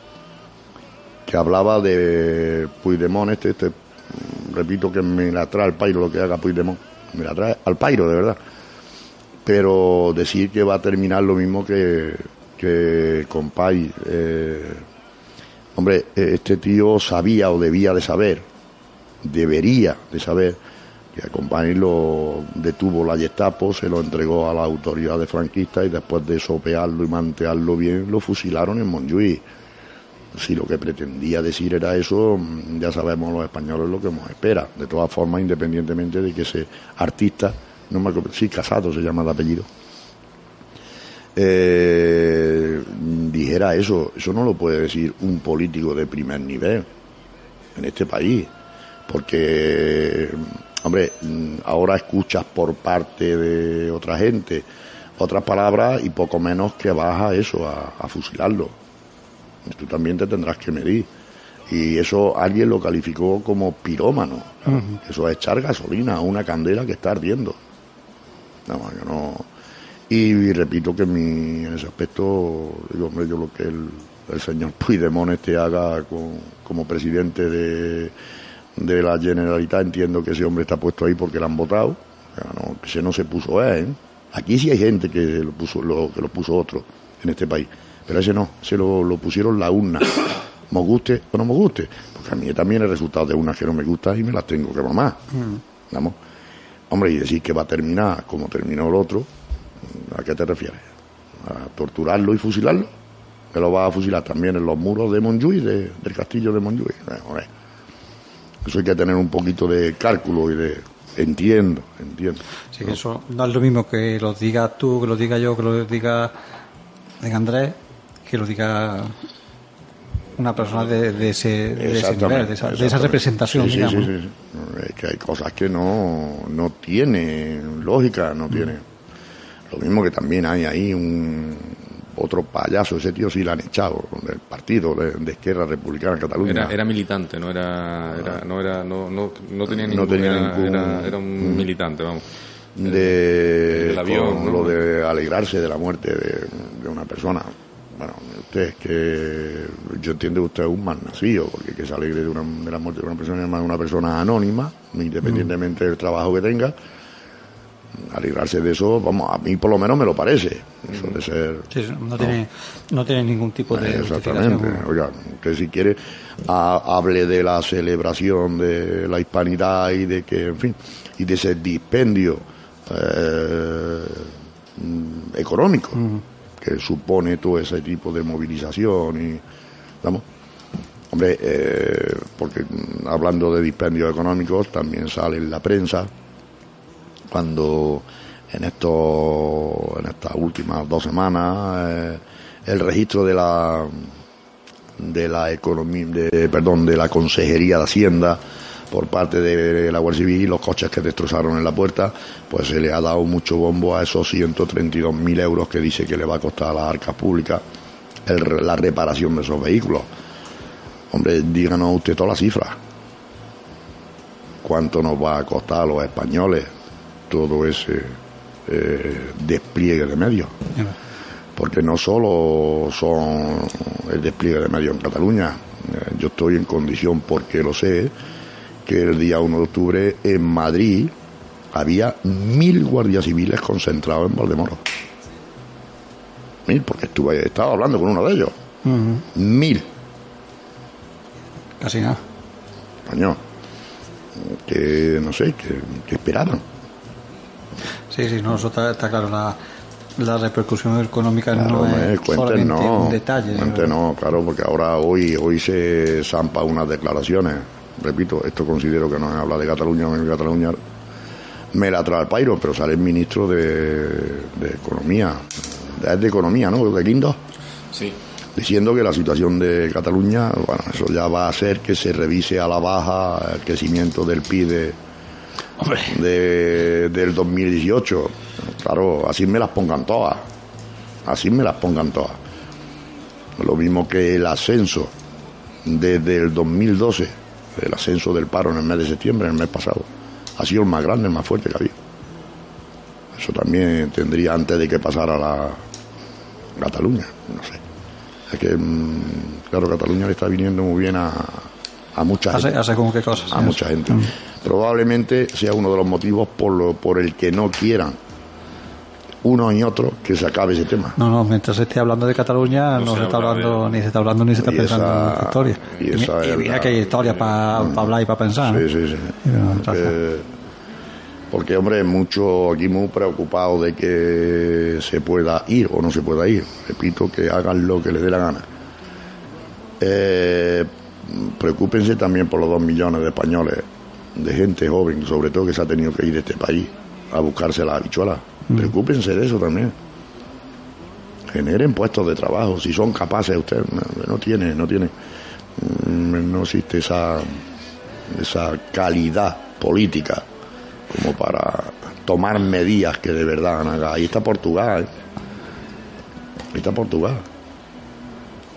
Speaker 2: que hablaba de Puigdemont, este, este, repito que me la trae al pairo lo que haga Puigdemont, me la trae al pairo, de verdad. Pero decir que va a terminar lo mismo que, que con Pai. Eh, hombre, este tío sabía o debía de saber, debería de saber, que Compay lo detuvo la Gestapo, se lo entregó a la autoridad de franquista y después de sopearlo y mantearlo bien, lo fusilaron en Montjuïc si lo que pretendía decir era eso, mm, ya sabemos los españoles lo que nos espera. De todas formas, independientemente de que ese artista, no me acuerdo, sí, Casado se llama de apellido, eh, dijera eso. Eso no lo puede decir un político de primer nivel en este país. Porque, hombre, ahora escuchas por parte de otra gente otras palabras y poco menos que vas a eso, a, fusilarlo. Tú también te tendrás que medir. Y eso alguien lo calificó como pirómano. Eso es echar gasolina a una candela que está ardiendo. No, yo no. Y, repito que mi, en ese aspecto, digo, hombre, yo lo que el, el señor Puigdemont este haga como presidente de, de la Generalitat, entiendo que ese hombre está puesto ahí porque lo han votado. no, que ese no se puso él. ¿eh? Aquí sí hay gente que lo puso, lo, que lo puso otro en este país, pero ese no, se lo, lo pusieron la urna. (coughs) Me guste o no me guste, porque a mí también el resultado de una que no me gusta y me las tengo que mamar. Mm. Vamos. Hombre, y decir que va a terminar como terminó el otro, ¿a qué te refieres? ¿A torturarlo y fusilarlo? Que lo va a fusilar también en los muros de Montjuic, del castillo de Montjuic. Eso hay que tener un poquito de cálculo y de, Entiendo, entiendo.
Speaker 5: Sí, que eso no es lo mismo que lo digas tú, que lo diga yo, que lo diga Andrés, que lo diga una persona de, ese, de ese nivel, de esa, representación,
Speaker 2: sí, Sí, sí, es que hay cosas que no, no tienen lógica, no tiene. Lo mismo que también hay ahí un, otro payaso, ese tío sí lo han echado del partido de, Izquierda Republicana de Cataluña.
Speaker 4: Era, militante, no era, era, no era, no, no, no tenía ningún, era, un mm. militante, vamos.
Speaker 2: De, lo de alegrarse de la muerte de, una persona. Bueno, usted es que yo entiendo que usted es un mal nacido, porque que se alegre de, una, de la muerte de una persona es una persona anónima, independientemente del trabajo que tenga a librarse de eso, vamos, a mí por lo menos me lo parece. Eso de ser.
Speaker 5: no, Tiene, no tiene ningún tipo de.
Speaker 2: Exactamente. Oiga, que si quiere hable de la celebración de la hispanidad y de que, en fin, y de ese dispendio eh, económico que supone todo ese tipo de movilización y. Vamos. Hombre, eh, porque hablando de dispendios económicos también sale en la prensa cuando en esto, en estas últimas dos semanas eh, el registro de la de la economía, de, perdón, de la Consejería de Hacienda por parte de la Guardia Civil, los coches que destrozaron en la puerta, pues se le ha dado mucho bombo a esos 132.000 euros que dice que le va a costar a las arcas públicas la reparación de esos vehículos. Hombre, díganos usted todas las cifras. ¿Cuánto nos va a costar a los españoles todo ese eh, despliegue de medios. Porque no solo son el despliegue de medios en Cataluña, eh, yo estoy en condición, porque lo sé, que el día 1 de octubre en Madrid había mil guardias civiles concentrados en Valdemoro. Mil, porque estuve, estaba hablando con uno de ellos. Mil.
Speaker 5: Casi nada.
Speaker 2: Español. Que no sé, que esperaban.
Speaker 5: Sí, sí, no, eso está, claro. La, la repercusión económica no es solamente no, un detalle.
Speaker 2: no, claro, porque ahora hoy hoy se zampa unas declaraciones. Repito, esto considero que no es hablar de Cataluña, de Cataluña me la trae el pairo, pero sale el ministro de, de Economía, de, de Economía, ¿no? De Guindos.
Speaker 4: Sí.
Speaker 2: Diciendo que la situación de Cataluña, bueno, eso ya va a hacer que se revise a la baja el crecimiento del PIB de, del 2018. Claro, así me las pongan todas. Así me las pongan todas. Lo mismo que el ascenso desde el 2012, el ascenso del paro en el mes de septiembre, en el mes pasado, ha sido el más grande, el más fuerte que ha habido. Eso también tendría antes de que pasara la Cataluña, no sé. Es que, mm, claro, Cataluña le está viniendo muy bien a, a mucha gente.
Speaker 5: qué cosas.
Speaker 2: A mucha gente. Mm probablemente sea uno de los motivos por, lo, por el que no quieran uno y otro que se acabe ese tema.
Speaker 5: No, no, mientras se esté hablando de Cataluña no, se, está hablando, ni se está hablando ni se está pensando en historia. Y, mira que hay historia para hablar y para pensar.
Speaker 2: Sí, sí, sí. Porque, hombre, mucho aquí muy preocupado de que se pueda ir o no se pueda ir. Repito, que hagan lo que les dé la gana. Eh, preocúpense también por los dos millones de españoles de gente joven, sobre todo que se ha tenido que ir de este país a buscarse la habichuela. Mm. Preocúpense de eso también. generen puestos de trabajo, si son capaces usted, no, tiene, no tiene, mm, no existe esa, esa calidad política como para tomar medidas que de verdad hagan. Ahí está Portugal, ¿eh? ahí está Portugal,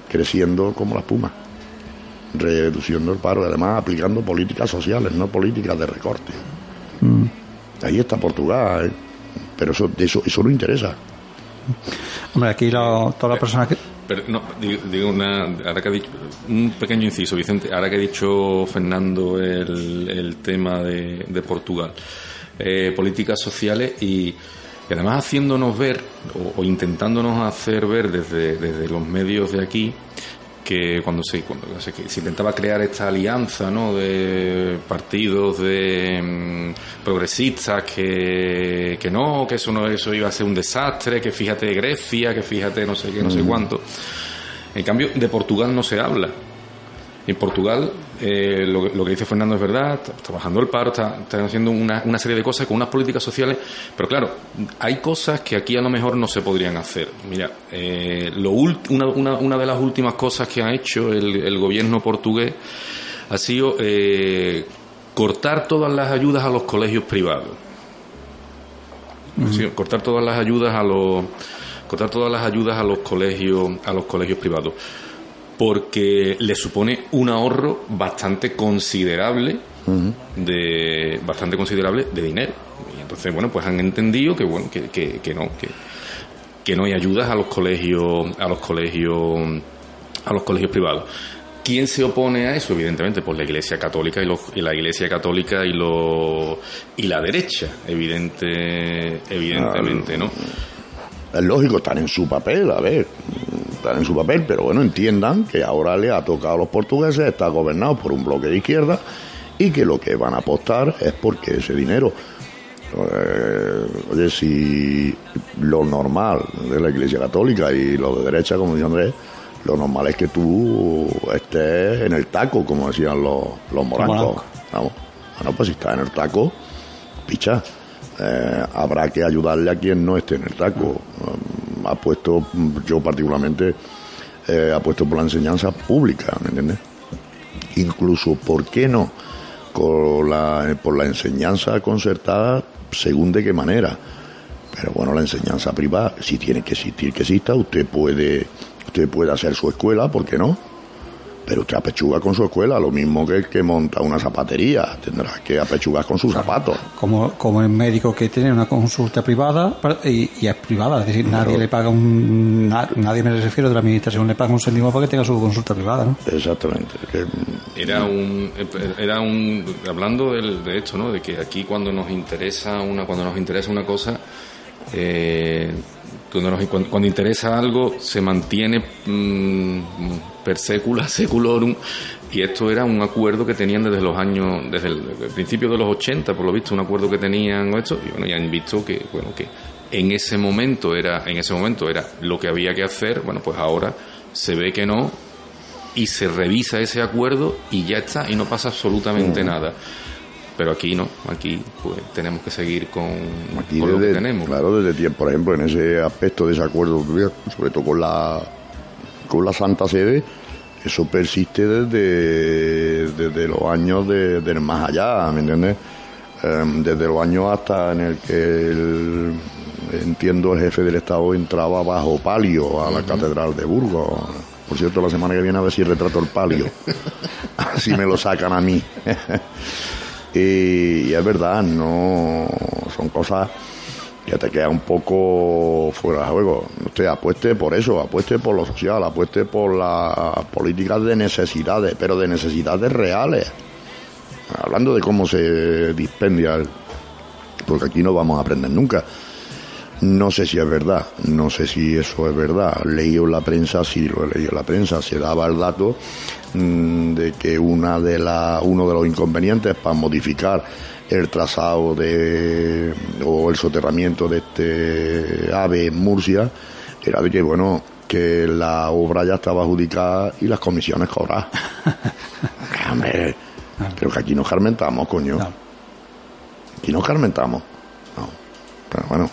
Speaker 2: creciendo como la espuma, reduciendo el paro y además aplicando políticas sociales, no políticas de recorte. Mm. Ahí está Portugal, ¿eh? pero eso, eso, eso no interesa.
Speaker 5: Hombre, aquí todas las personas que...
Speaker 4: Pero, no, digo, una, ahora que ha dicho, un pequeño inciso, Vicente, ahora que ha dicho Fernando el, el tema de, de Portugal, eh, políticas sociales y, además haciéndonos ver o, o, intentándonos hacer ver desde, desde los medios de aquí que cuando se, cuando se, intentaba crear esta alianza ¿no? de partidos de mm, progresistas que, que no, que eso no eso iba a ser un desastre, que fíjate Grecia, que fíjate no sé qué, no sé cuánto. En cambio, de Portugal no se habla. En Portugal, eh, lo, que dice Fernando es verdad, está, bajando el paro, está, haciendo una, una, serie de cosas con unas políticas sociales, pero claro, hay cosas que aquí a lo mejor no se podrían hacer. Mira, eh, lo una, una, una, de las últimas cosas que ha hecho el, gobierno portugués ha sido eh, cortar todas las ayudas a los colegios privados. cortar todas las ayudas a los cortar todas las ayudas a los colegios a los colegios privados porque le supone un ahorro bastante considerable de bastante considerable de dinero y entonces bueno pues han entendido que bueno que, que, no que, que no hay ayudas a los colegios a los colegios a los colegios privados ¿Quién se opone a eso? Evidentemente, pues la Iglesia Católica y, los, y la Iglesia Católica y lo, y la derecha, evidente, evidentemente, ¿no?
Speaker 2: Es lógico, están en su papel, a ver, están en su papel, pero bueno, entiendan que ahora le ha tocado a los portugueses, está gobernado por un bloque de izquierda y que lo que van a apostar es porque ese dinero, eh, oye, si lo normal de la Iglesia Católica y lo de derecha, como dice Andrés, lo normal es que tú estés en el taco, como decían los, los morancos. Vamos, bueno, pues si estás en el taco, picha. Eh, habrá que ayudarle a quien no esté en el taco ha puesto, yo particularmente, eh, ha puesto por la enseñanza pública, ¿me entiendes? Incluso, ¿por qué no? Con la, por la enseñanza concertada, según de qué manera. Pero bueno, la enseñanza privada, si tiene que existir que exista, usted puede, usted puede hacer su escuela, ¿por qué no? Pero usted apechuga con su escuela, lo mismo que el que monta una zapatería, tendrá que apechugar con sus zapatos.
Speaker 5: Como, como el médico que tiene una consulta privada y, es privada, es decir, nadie le paga un, nadie me refiero de la administración le paga un céntimo para que tenga su consulta privada, ¿no?
Speaker 2: Exactamente.
Speaker 4: Era un, era un, hablando de, de esto, ¿no? De que aquí cuando nos interesa una, cuando nos interesa una cosa, eh, cuando, interesa algo se mantiene mm, per secula (laughs) seculorum y esto era un acuerdo que tenían desde los años desde el, principio de los 80 por lo visto un acuerdo que tenían esto y bueno ya han visto que bueno que en ese momento era en ese momento era lo que había que hacer bueno pues ahora se ve que no y se revisa ese acuerdo y ya está y no pasa absolutamente nada pero aquí no, aquí pues tenemos que seguir con, lo que tenemos.
Speaker 2: Claro, desde tiempo, por ejemplo, en ese aspecto de ese acuerdo, sobre todo con la, con la Santa Sede, eso persiste desde, desde los años de, del más allá, ¿me entiendes? Em, desde los años hasta en el que entiendo el jefe del Estado entraba bajo palio a la Catedral de Burgos. Por cierto, la semana que viene a ver si retrato el palio. (laughs) (laughs) Así me lo sacan a mí. (laughs) Y, es verdad, no son cosas que te queda un poco fuera de juego. Usted apueste por eso, apueste por lo social, apueste por las políticas de necesidades, pero de necesidades reales. Hablando de cómo se dispendia, porque aquí no vamos a aprender nunca. No sé si es verdad, no sé si eso es verdad. Leído en la prensa, sí lo he leído en la prensa, se daba el dato de que una de la, uno de los inconvenientes para modificar el trazado de, o el soterramiento de este ave en Murcia era de que, bueno, que la obra ya estaba adjudicada y las comisiones cobradas. (laughs) pero que aquí nos carmentamos, coño. Aquí nos carmentamos. No. Pero bueno,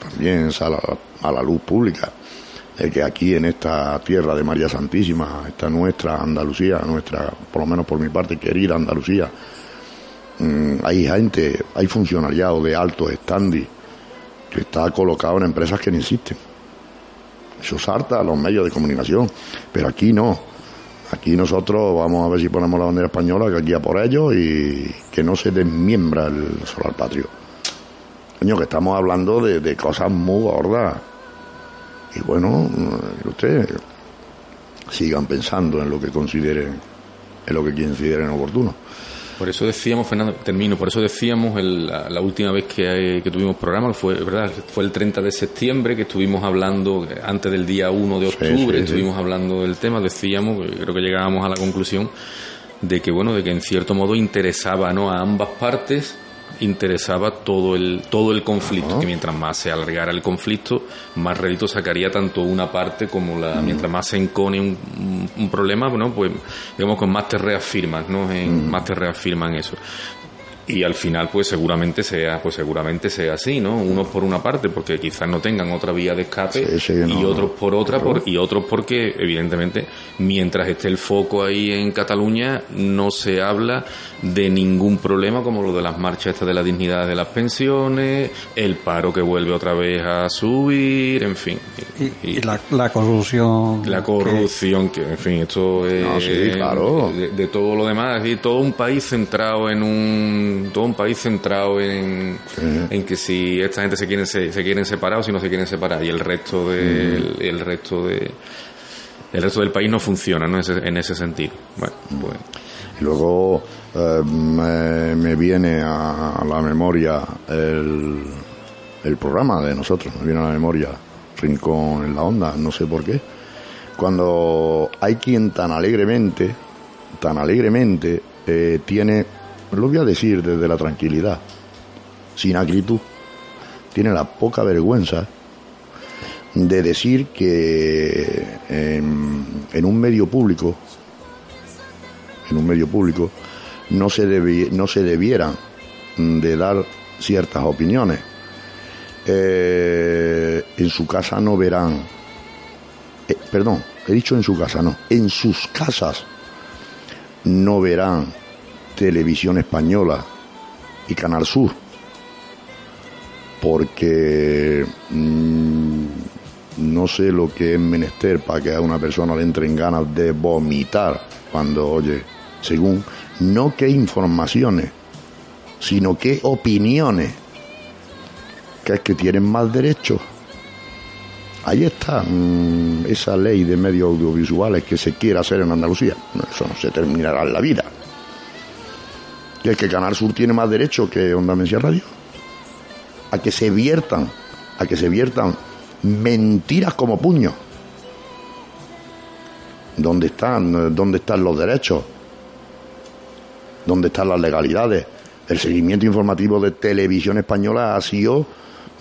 Speaker 2: también sale a la luz pública. Es que aquí en esta tierra de María Santísima, esta nuestra Andalucía, nuestra, por lo menos por mi parte, querida Andalucía, mm, hay gente, hay funcionariado de alto standing que está colocado en empresas que no existen. Eso salta a los medios de comunicación, pero aquí no. Aquí nosotros vamos a ver si ponemos la bandera española, que aquí a por ellos y que no se desmiembra el solar patrio. Coño, que estamos hablando de, de cosas muy gordas. Y bueno, ustedes sigan pensando en lo que consideren, en lo que consideren oportuno.
Speaker 4: Por eso decíamos, Fernando, termino, por eso decíamos la, última vez que, tuvimos programa, fue, ¿verdad? fue el 30 de septiembre, que estuvimos hablando, antes del día 1 de octubre, estuvimos hablando del tema, decíamos, creo que llegábamos a la conclusión de que, bueno, de que en cierto modo interesaba ¿no? a ambas partes interesaba todo el, todo el conflicto, que mientras más se alargara el conflicto, más rédito sacaría tanto una parte como la, mientras más se encone un, un, problema, bueno, pues digamos que más te reafirman, ¿no? En, Más te reafirman eso y al final pues seguramente sea pues seguramente sea así no unos por una parte porque quizás no tengan otra vía de escape y otros por otra por, y otros porque evidentemente mientras esté el foco ahí en Cataluña no se habla de ningún problema como lo de las marchas estas de la dignidad de las pensiones el paro que vuelve otra vez a subir en fin.
Speaker 5: Y, la, corrupción
Speaker 4: la corrupción que, en fin esto es de, todo lo demás y todo un país centrado en un todo un país centrado en, en que si esta gente se quieren se, quieren separar o si no se quieren separar. Y el resto del el resto de el resto del país no funciona ¿no? en ese sentido. Bueno, pues.
Speaker 2: luego eh, me, viene a, la memoria el, el programa de nosotros. Me viene a la memoria Rincón en la Onda no sé por qué. Cuando hay quien tan alegremente tan alegremente eh, tiene lo voy a decir desde la tranquilidad, sin acritud, tiene la poca vergüenza de decir que en, un medio público, en un medio público, no se, no se debieran de dar ciertas opiniones. Eh, en su casa no verán, eh, perdón, he dicho en su casa, no, en sus casas no verán Televisión Española y Canal Sur, porque mm, no sé lo que es menester para que a una persona le entre en ganas de vomitar cuando oye, según, no qué informaciones, sino qué opiniones, que es que tienen más derechos. Ahí está mm, esa ley de medios audiovisuales que se quiere hacer en Andalucía. Eso no se terminará en la vida que Canal Sur tiene más derecho que Onda Mencia Radio a que se viertan, a que se viertan mentiras como puños. ¿Dónde están, dónde están los derechos? ¿Dónde están las legalidades? El seguimiento informativo de televisión española ha sido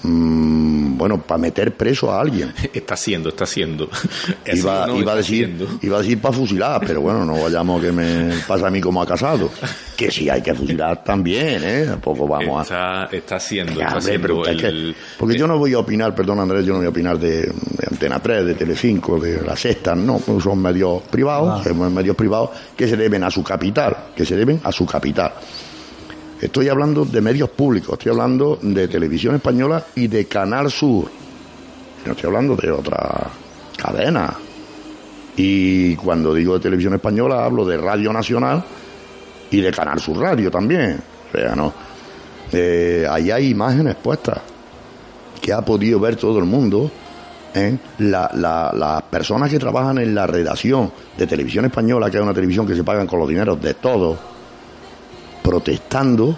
Speaker 2: Mm, bueno, para meter preso a alguien. (laughs)
Speaker 4: Está siendo, está siendo. (laughs)
Speaker 2: Iba, iba a decir, iba a decir para fusilar, pero bueno, no vayamos que me pasa a mí como a casado. (laughs) Que si hay que fusilar también, ¿eh? Tampoco vamos
Speaker 4: está, a... Está siendo, está siendo
Speaker 2: Porque yo no voy a opinar, perdón Andrés, yo no voy a opinar de, Antena 3, de Telecinco, de la Sexta, no, son medios privados, son medios privados que se deben a su capital, que se deben a su capital. Estoy hablando de medios públicos, estoy hablando de televisión española y de Canal Sur. No estoy hablando de otra cadena. Y cuando digo de televisión española hablo de Radio Nacional y de Canal Sur Radio también. O sea, no. Eh, ahí hay imágenes puestas que ha podido ver todo el mundo. ¿eh? las personas que trabajan en la redacción de televisión española, que es una televisión que se pagan con los dineros de todos, protestando,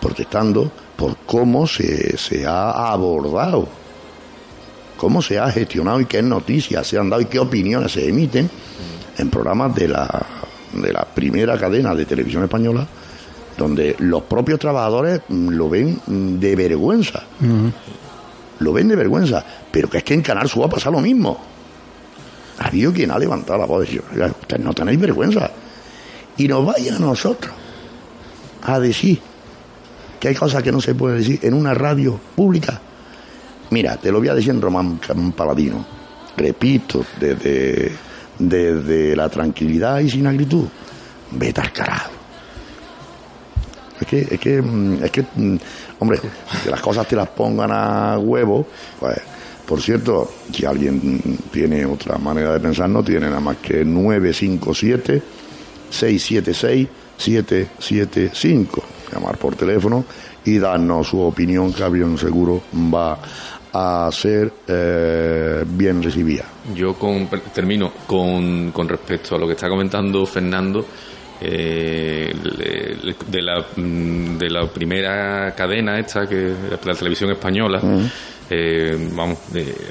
Speaker 2: protestando por cómo se, se ha abordado, cómo se ha gestionado y qué noticias se han dado y qué opiniones se emiten en programas de la, de la primera cadena de televisión española, donde los propios trabajadores lo ven de vergüenza. Lo ven de vergüenza. Pero que es que en Canal Sur ha pasado lo mismo. Ha habido quien ha levantado la voz y dicho, ustedes no tenéis vergüenza. Y nos vaya a nosotros a decir que hay cosas que no se puede decir en una radio pública. Mira, te lo voy a decir en Román Paladino. repito, desde, desde la tranquilidad y sin agritud, vete al carajo. Es que, es que, es que, mm, hombre, que las cosas te las pongan a huevo, pues, por cierto, si alguien tiene otra manera de pensar, no tiene nada más que 957 676 775. Llamar por teléfono y darnos su opinión, que avión seguro va a ser eh, bien recibida.
Speaker 4: Yo con, termino con, con respecto a lo que está comentando Fernando. Eh, de, la, mm, de la primera cadena esta que la televisión española eh, vamos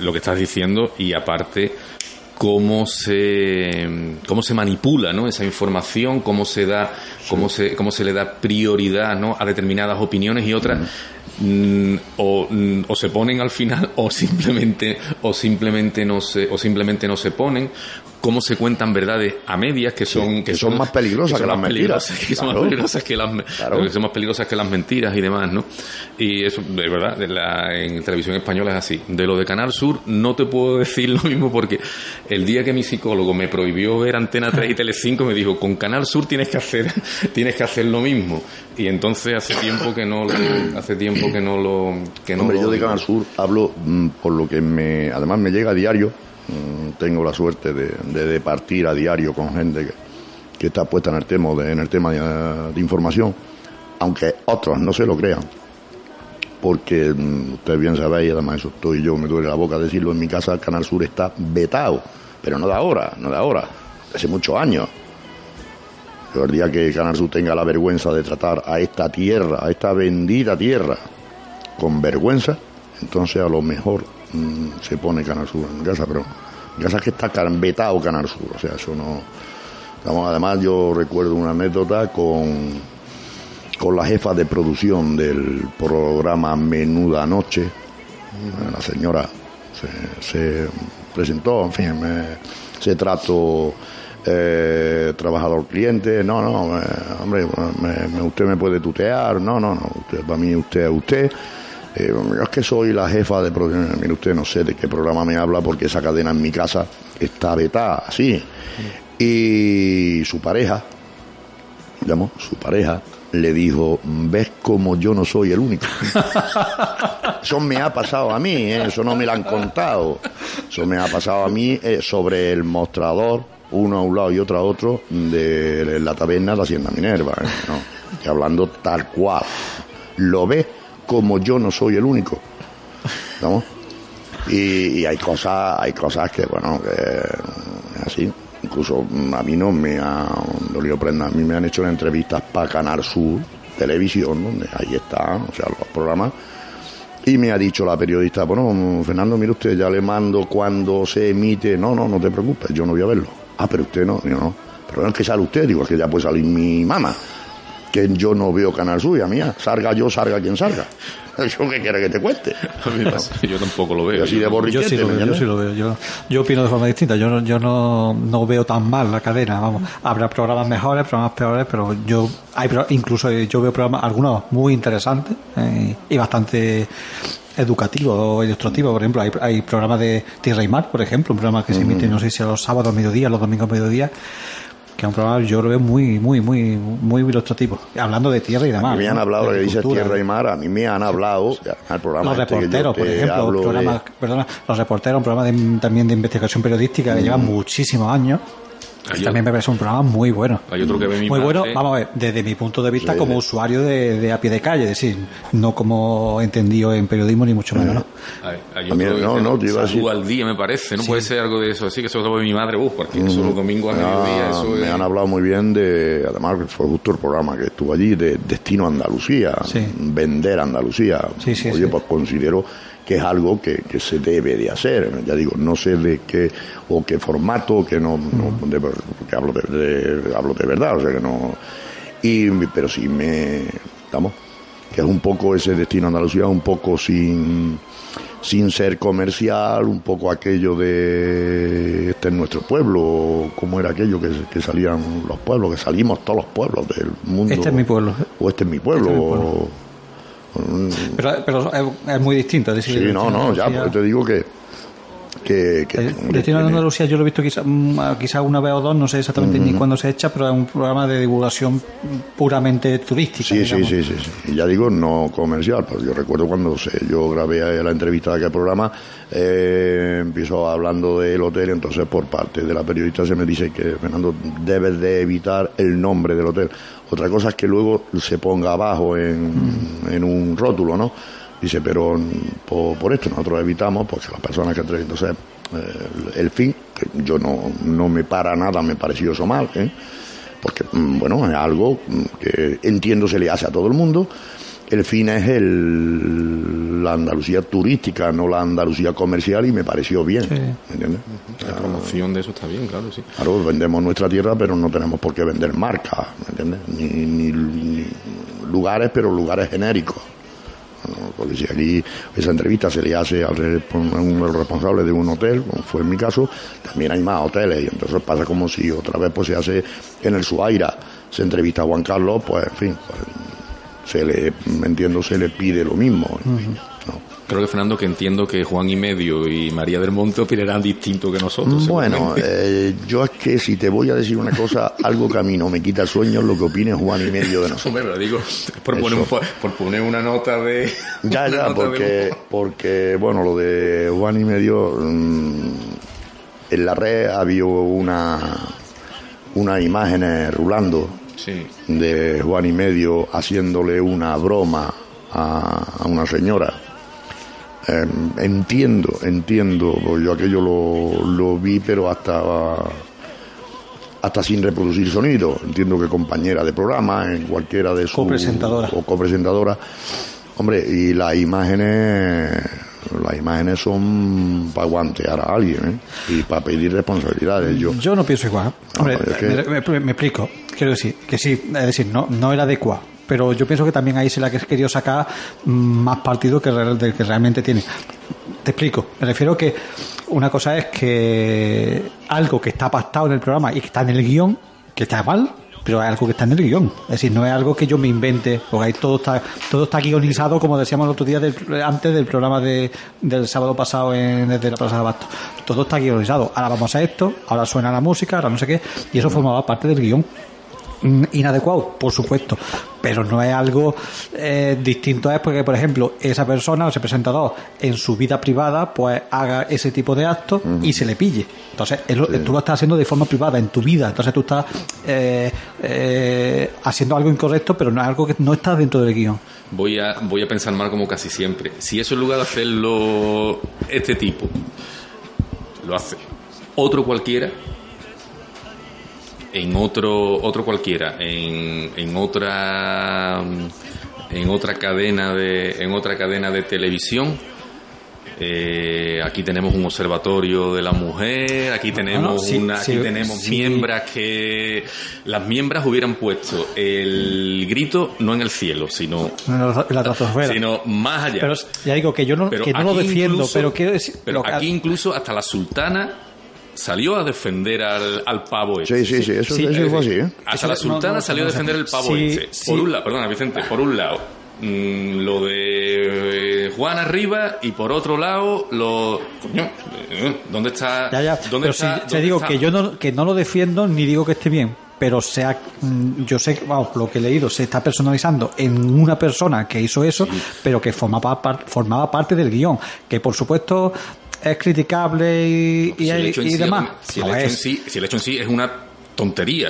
Speaker 4: lo que estás diciendo y aparte cómo se cómo se manipula ¿no? esa información cómo se da cómo se cómo se le da prioridad ¿no? a determinadas opiniones y otras mm, o, mm, o, se ponen al final (laughs) o simplemente o simplemente no se o simplemente no se ponen cómo se cuentan verdades a medias que son
Speaker 2: que, son, más peligrosas que, las mentiras.
Speaker 4: que son más peligrosas que las que son más peligrosas que las mentiras y demás no y eso de verdad la, en televisión española es así. De lo de Canal Sur no te puedo (laughs) decir lo mismo porque el día que mi psicólogo me prohibió ver Antena 3 y (laughs) Telecinco me dijo con Canal Sur tienes que hacer (laughs) tienes que hacer lo mismo y entonces hace tiempo que no lo, hace tiempo que no lo que no
Speaker 2: Hombre, yo de Canal Sur hablo mm, por lo que me además me llega a diario tengo la suerte de, partir a diario con gente que, está puesta en el tema, de, en el tema de, información, aunque otros no se lo crean. Porque mm, ustedes bien sabéis, además eso estoy yo, me duele la boca decirlo, en mi casa Canal Sur está vetado, pero no de ahora, no de ahora, hace muchos años. el día que Canal Sur tenga la vergüenza de tratar a esta tierra, a esta bendita tierra, con vergüenza, entonces a lo mejor Mm, se pone Canal Sur en casa, pero casa es que está vetado Canal Sur, o sea, eso no... además yo recuerdo una anécdota con, con la jefa de producción del programa Menuda Noche, la señora se, presentó, en fin, se trató eh, trabajador cliente, no, no, eh, hombre, usted me puede tutear, no, no, no, usted, para mí usted es usted, eh, es que soy la jefa de producción. Mire usted, no sé de qué programa me habla porque esa cadena en mi casa está vetada, así. Y su pareja, digamos, su pareja le dijo, ves como yo no soy el único. (laughs) eso me ha pasado a mí, ¿eh? eso no me lo han contado. Eso me ha pasado a mí eh, sobre el mostrador, uno a un lado y otro a otro, de la taberna de Hacienda Minerva. ¿no? hablando tal cual. Lo ves como yo no soy el único. ¿no? Y, hay cosas, hay cosas que, bueno, que así. Incluso a mí no me ha dolido prenda. A mí me han hecho entrevistas para Canal Sur, televisión, donde ahí están, o sea, los programas. Y me ha dicho la periodista, bueno, Fernando, mire usted, ya le mando cuando se emite. No, no, no te preocupes, yo no voy a verlo. Ah, pero usted no, yo no. Pero no es que sale usted, digo, es que ya puede salir mi mamá que yo no veo Canal Suya mía. Salga yo, salga quien salga. (laughs) ¿Eso qué quiere que te cueste?
Speaker 4: yo tampoco lo veo.
Speaker 2: Así de
Speaker 5: yo, sí lo veo, yo sí lo veo. Yo, yo opino de forma distinta. Yo, yo no, no veo tan mal la cadena. Vamos, habrá programas mejores, programas peores, pero yo hay incluso yo veo programas algunos muy interesantes eh, y bastante educativos o ilustrativos. Por ejemplo, hay, hay programas de Tierra y Mar, por ejemplo, un programa que se emite, no sé si a los sábados mediodía, los domingos mediodía, que es un programa yo lo veo muy, muy, muy, muy ilustrativo. Hablando de tierra y de mar. A
Speaker 2: mí me han hablado, que dice tierra y mar, a mí me han hablado al programa.
Speaker 5: Los este reporteros, por ejemplo, perdona, los reporteros, un programa también de investigación periodística que lleva muchísimos años también me parece un programa muy bueno.
Speaker 4: Hay otro que ve mi
Speaker 5: Muy bueno, vamos a ver, desde mi punto de vista como usuario de, a pie de calle, es decir, no como entendido en periodismo ni mucho menos, ¿no?
Speaker 4: Hay, otro no, no, te iba a decir. al día, me parece, no puede ser algo de eso así, que eso lo ve mi madre, uff, porque eso los domingos a mediodía, eso
Speaker 2: Me han hablado muy bien de, además fue justo el programa que estuvo allí, de Destino Andalucía, vender Andalucía. Oye, pues considero que es algo que, que, se debe de hacer. Ya digo, no sé de qué o qué formato, que no, no de, que hablo de, hablo de verdad, o sea que no. Y, pero sí me, estamos, que es un poco ese destino Andalucía, un poco sin sin ser comercial, un poco aquello de este es nuestro pueblo, como era aquello que, que, salían los pueblos, que salimos todos los pueblos del mundo.
Speaker 5: Este es mi pueblo.
Speaker 2: O este es mi pueblo. Este es mi pueblo.
Speaker 5: Pero, pero es, muy distinto.
Speaker 2: sí, no, no, ya, porque te digo que que, que
Speaker 5: el Destino de Andalucía yo lo he visto quizá, mm, quizá una vez o dos, no sé exactamente ni cuándo se echa, pero es un programa de divulgación puramente turística.
Speaker 2: Sí, sí, sí, sí, sí. Y ya digo, no comercial, pues yo recuerdo cuando sé, yo grabé la entrevista de aquel programa, eh, empiezo hablando del hotel, entonces por parte de la periodista se me dice que Fernando debes de evitar el nombre del hotel. Otra cosa es que luego se ponga abajo en, en un rótulo, ¿no? Dice, pero mm, por, por esto nosotros evitamos, porque las personas que entren, entonces eh, el, fin, que yo no, no me para nada, me pareció eso mal, ¿eh? porque mm, bueno, es algo mm, que entiendo se le hace a todo el mundo. El fin es el, la Andalucía turística, no la Andalucía comercial, y me pareció bien.
Speaker 5: Sí.
Speaker 2: ¿me entiendes?
Speaker 4: La promoción de eso está bien, claro, sí.
Speaker 2: Claro, vendemos nuestra tierra, pero no tenemos por qué vender marcas, ¿me entiendes? Ni, ni- ni lugares, pero lugares genéricos. Porque si aquí esa entrevista se le hace al responsable de un hotel, como fue en mi caso, también hay más hoteles y entonces pasa como si otra vez pues se hace en el Suaira, se entrevista a Juan Carlos, pues en fin, pues, se le, entiendo, se le pide lo mismo. ¿no?
Speaker 4: Creo que Fernando, que entiendo que Juan y Medio y María del Monte opinarán distinto que nosotros.
Speaker 2: Bueno, eh, yo es que si te voy a decir una cosa, algo que a mí no me quita el sueño es lo que opine Juan y medio de (laughs) nosotros.
Speaker 4: Hombre, pero digo, por poner, un- por, poner una nota de.
Speaker 2: Ya, ya,
Speaker 4: de
Speaker 2: porque, porque, bueno, lo de Juan y medio, mm, en la red había una, unas imágenes rulando
Speaker 4: Sí.
Speaker 2: de Juan y medio haciéndole una broma a, a una señora. Eh, entiendo, entiendo, pues yo aquello lo, lo vi, pero hasta hasta sin reproducir sonido. Entiendo que compañera de programa, en cualquiera de sus
Speaker 5: Copresentadora.
Speaker 2: o copresentadora. Hombre, y las imágenes, las imágenes son para guantear a alguien, ¿eh? Y para pedir responsabilidades. Yo,
Speaker 5: Yo no pienso igual. Hombre,
Speaker 2: es que-
Speaker 5: me, me- me explico. Quiero decir que sí, es decir, no, no era adecuado. Pero yo pienso que también ahí se le ha querido sacar más partido que, real- del que realmente tiene. Te explico. Me refiero que una cosa es que algo que está pactado en el programa y que está en el guion, que está mal, pero es algo que está en el guion. Es decir, no es algo que yo me invente, porque ahí todo está, todo está guionizado, como decíamos el otro día, del- antes del programa de, del sábado pasado en, desde la Plaza de Abasto. Todo está guionizado. Ahora vamos a esto, ahora suena la música, ahora no sé qué, y eso formaba parte del guion. Mm, Inadecuado, por supuesto, pero no es algo eh, distinto. Es porque, por ejemplo, esa persona ese presentador en su vida privada, pues haga ese tipo de actos y se le pille. Entonces, es lo- tú lo estás haciendo de forma privada, en tu vida. Entonces, tú estás eh, eh, haciendo algo incorrecto, pero no es algo que no está dentro del guion.
Speaker 4: Voy a, voy a pensar mal como casi siempre. Si eso en lugar de hacerlo este tipo, lo hace otro cualquiera, en otro, otro cualquiera, en, en otra en otra cadena de, en otra cadena de televisión, eh, aquí tenemos un observatorio de la mujer, aquí tenemos
Speaker 5: sí,
Speaker 4: una, aquí tenemos
Speaker 5: sí.
Speaker 4: miembros que las miembros hubieran puesto el grito no en el cielo, sino
Speaker 5: En la, en la
Speaker 4: sino más allá.
Speaker 5: Pero ya digo que yo no, que no lo defiendo,
Speaker 4: incluso-
Speaker 5: pero quiero decir.
Speaker 4: pero
Speaker 5: lo que-
Speaker 4: aquí incluso hasta la sultana salió a defender al, al pavo ese.
Speaker 2: sí, sí, sí, eso,
Speaker 5: Sí,
Speaker 2: eso
Speaker 4: Es
Speaker 2: fue así, ¿eh?
Speaker 4: Hasta la
Speaker 5: no-
Speaker 4: sultana
Speaker 5: no,
Speaker 4: salió a defender el pavo
Speaker 5: Sí,
Speaker 4: ese.
Speaker 5: sí.
Speaker 4: Por un lado, perdona Vicente, por un lado, mm, lo de eh, Juan arriba y por otro lado, lo. Coño, eh, ¿dónde está?
Speaker 5: Ya, ya.
Speaker 4: ¿Dónde
Speaker 5: Pero
Speaker 4: está?
Speaker 5: si te digo
Speaker 4: está?
Speaker 5: que yo no, que no lo defiendo ni digo que esté bien. Pero sea, mm, yo sé, vamos, lo que he leído, se está personalizando en una persona que hizo eso, pero que formaba, par- formaba parte del guion. Que por supuesto es criticable y, y,
Speaker 4: si el hecho en
Speaker 5: y
Speaker 4: sí,
Speaker 5: demás.
Speaker 4: si el hecho en sí, si el hecho en sí es una tontería.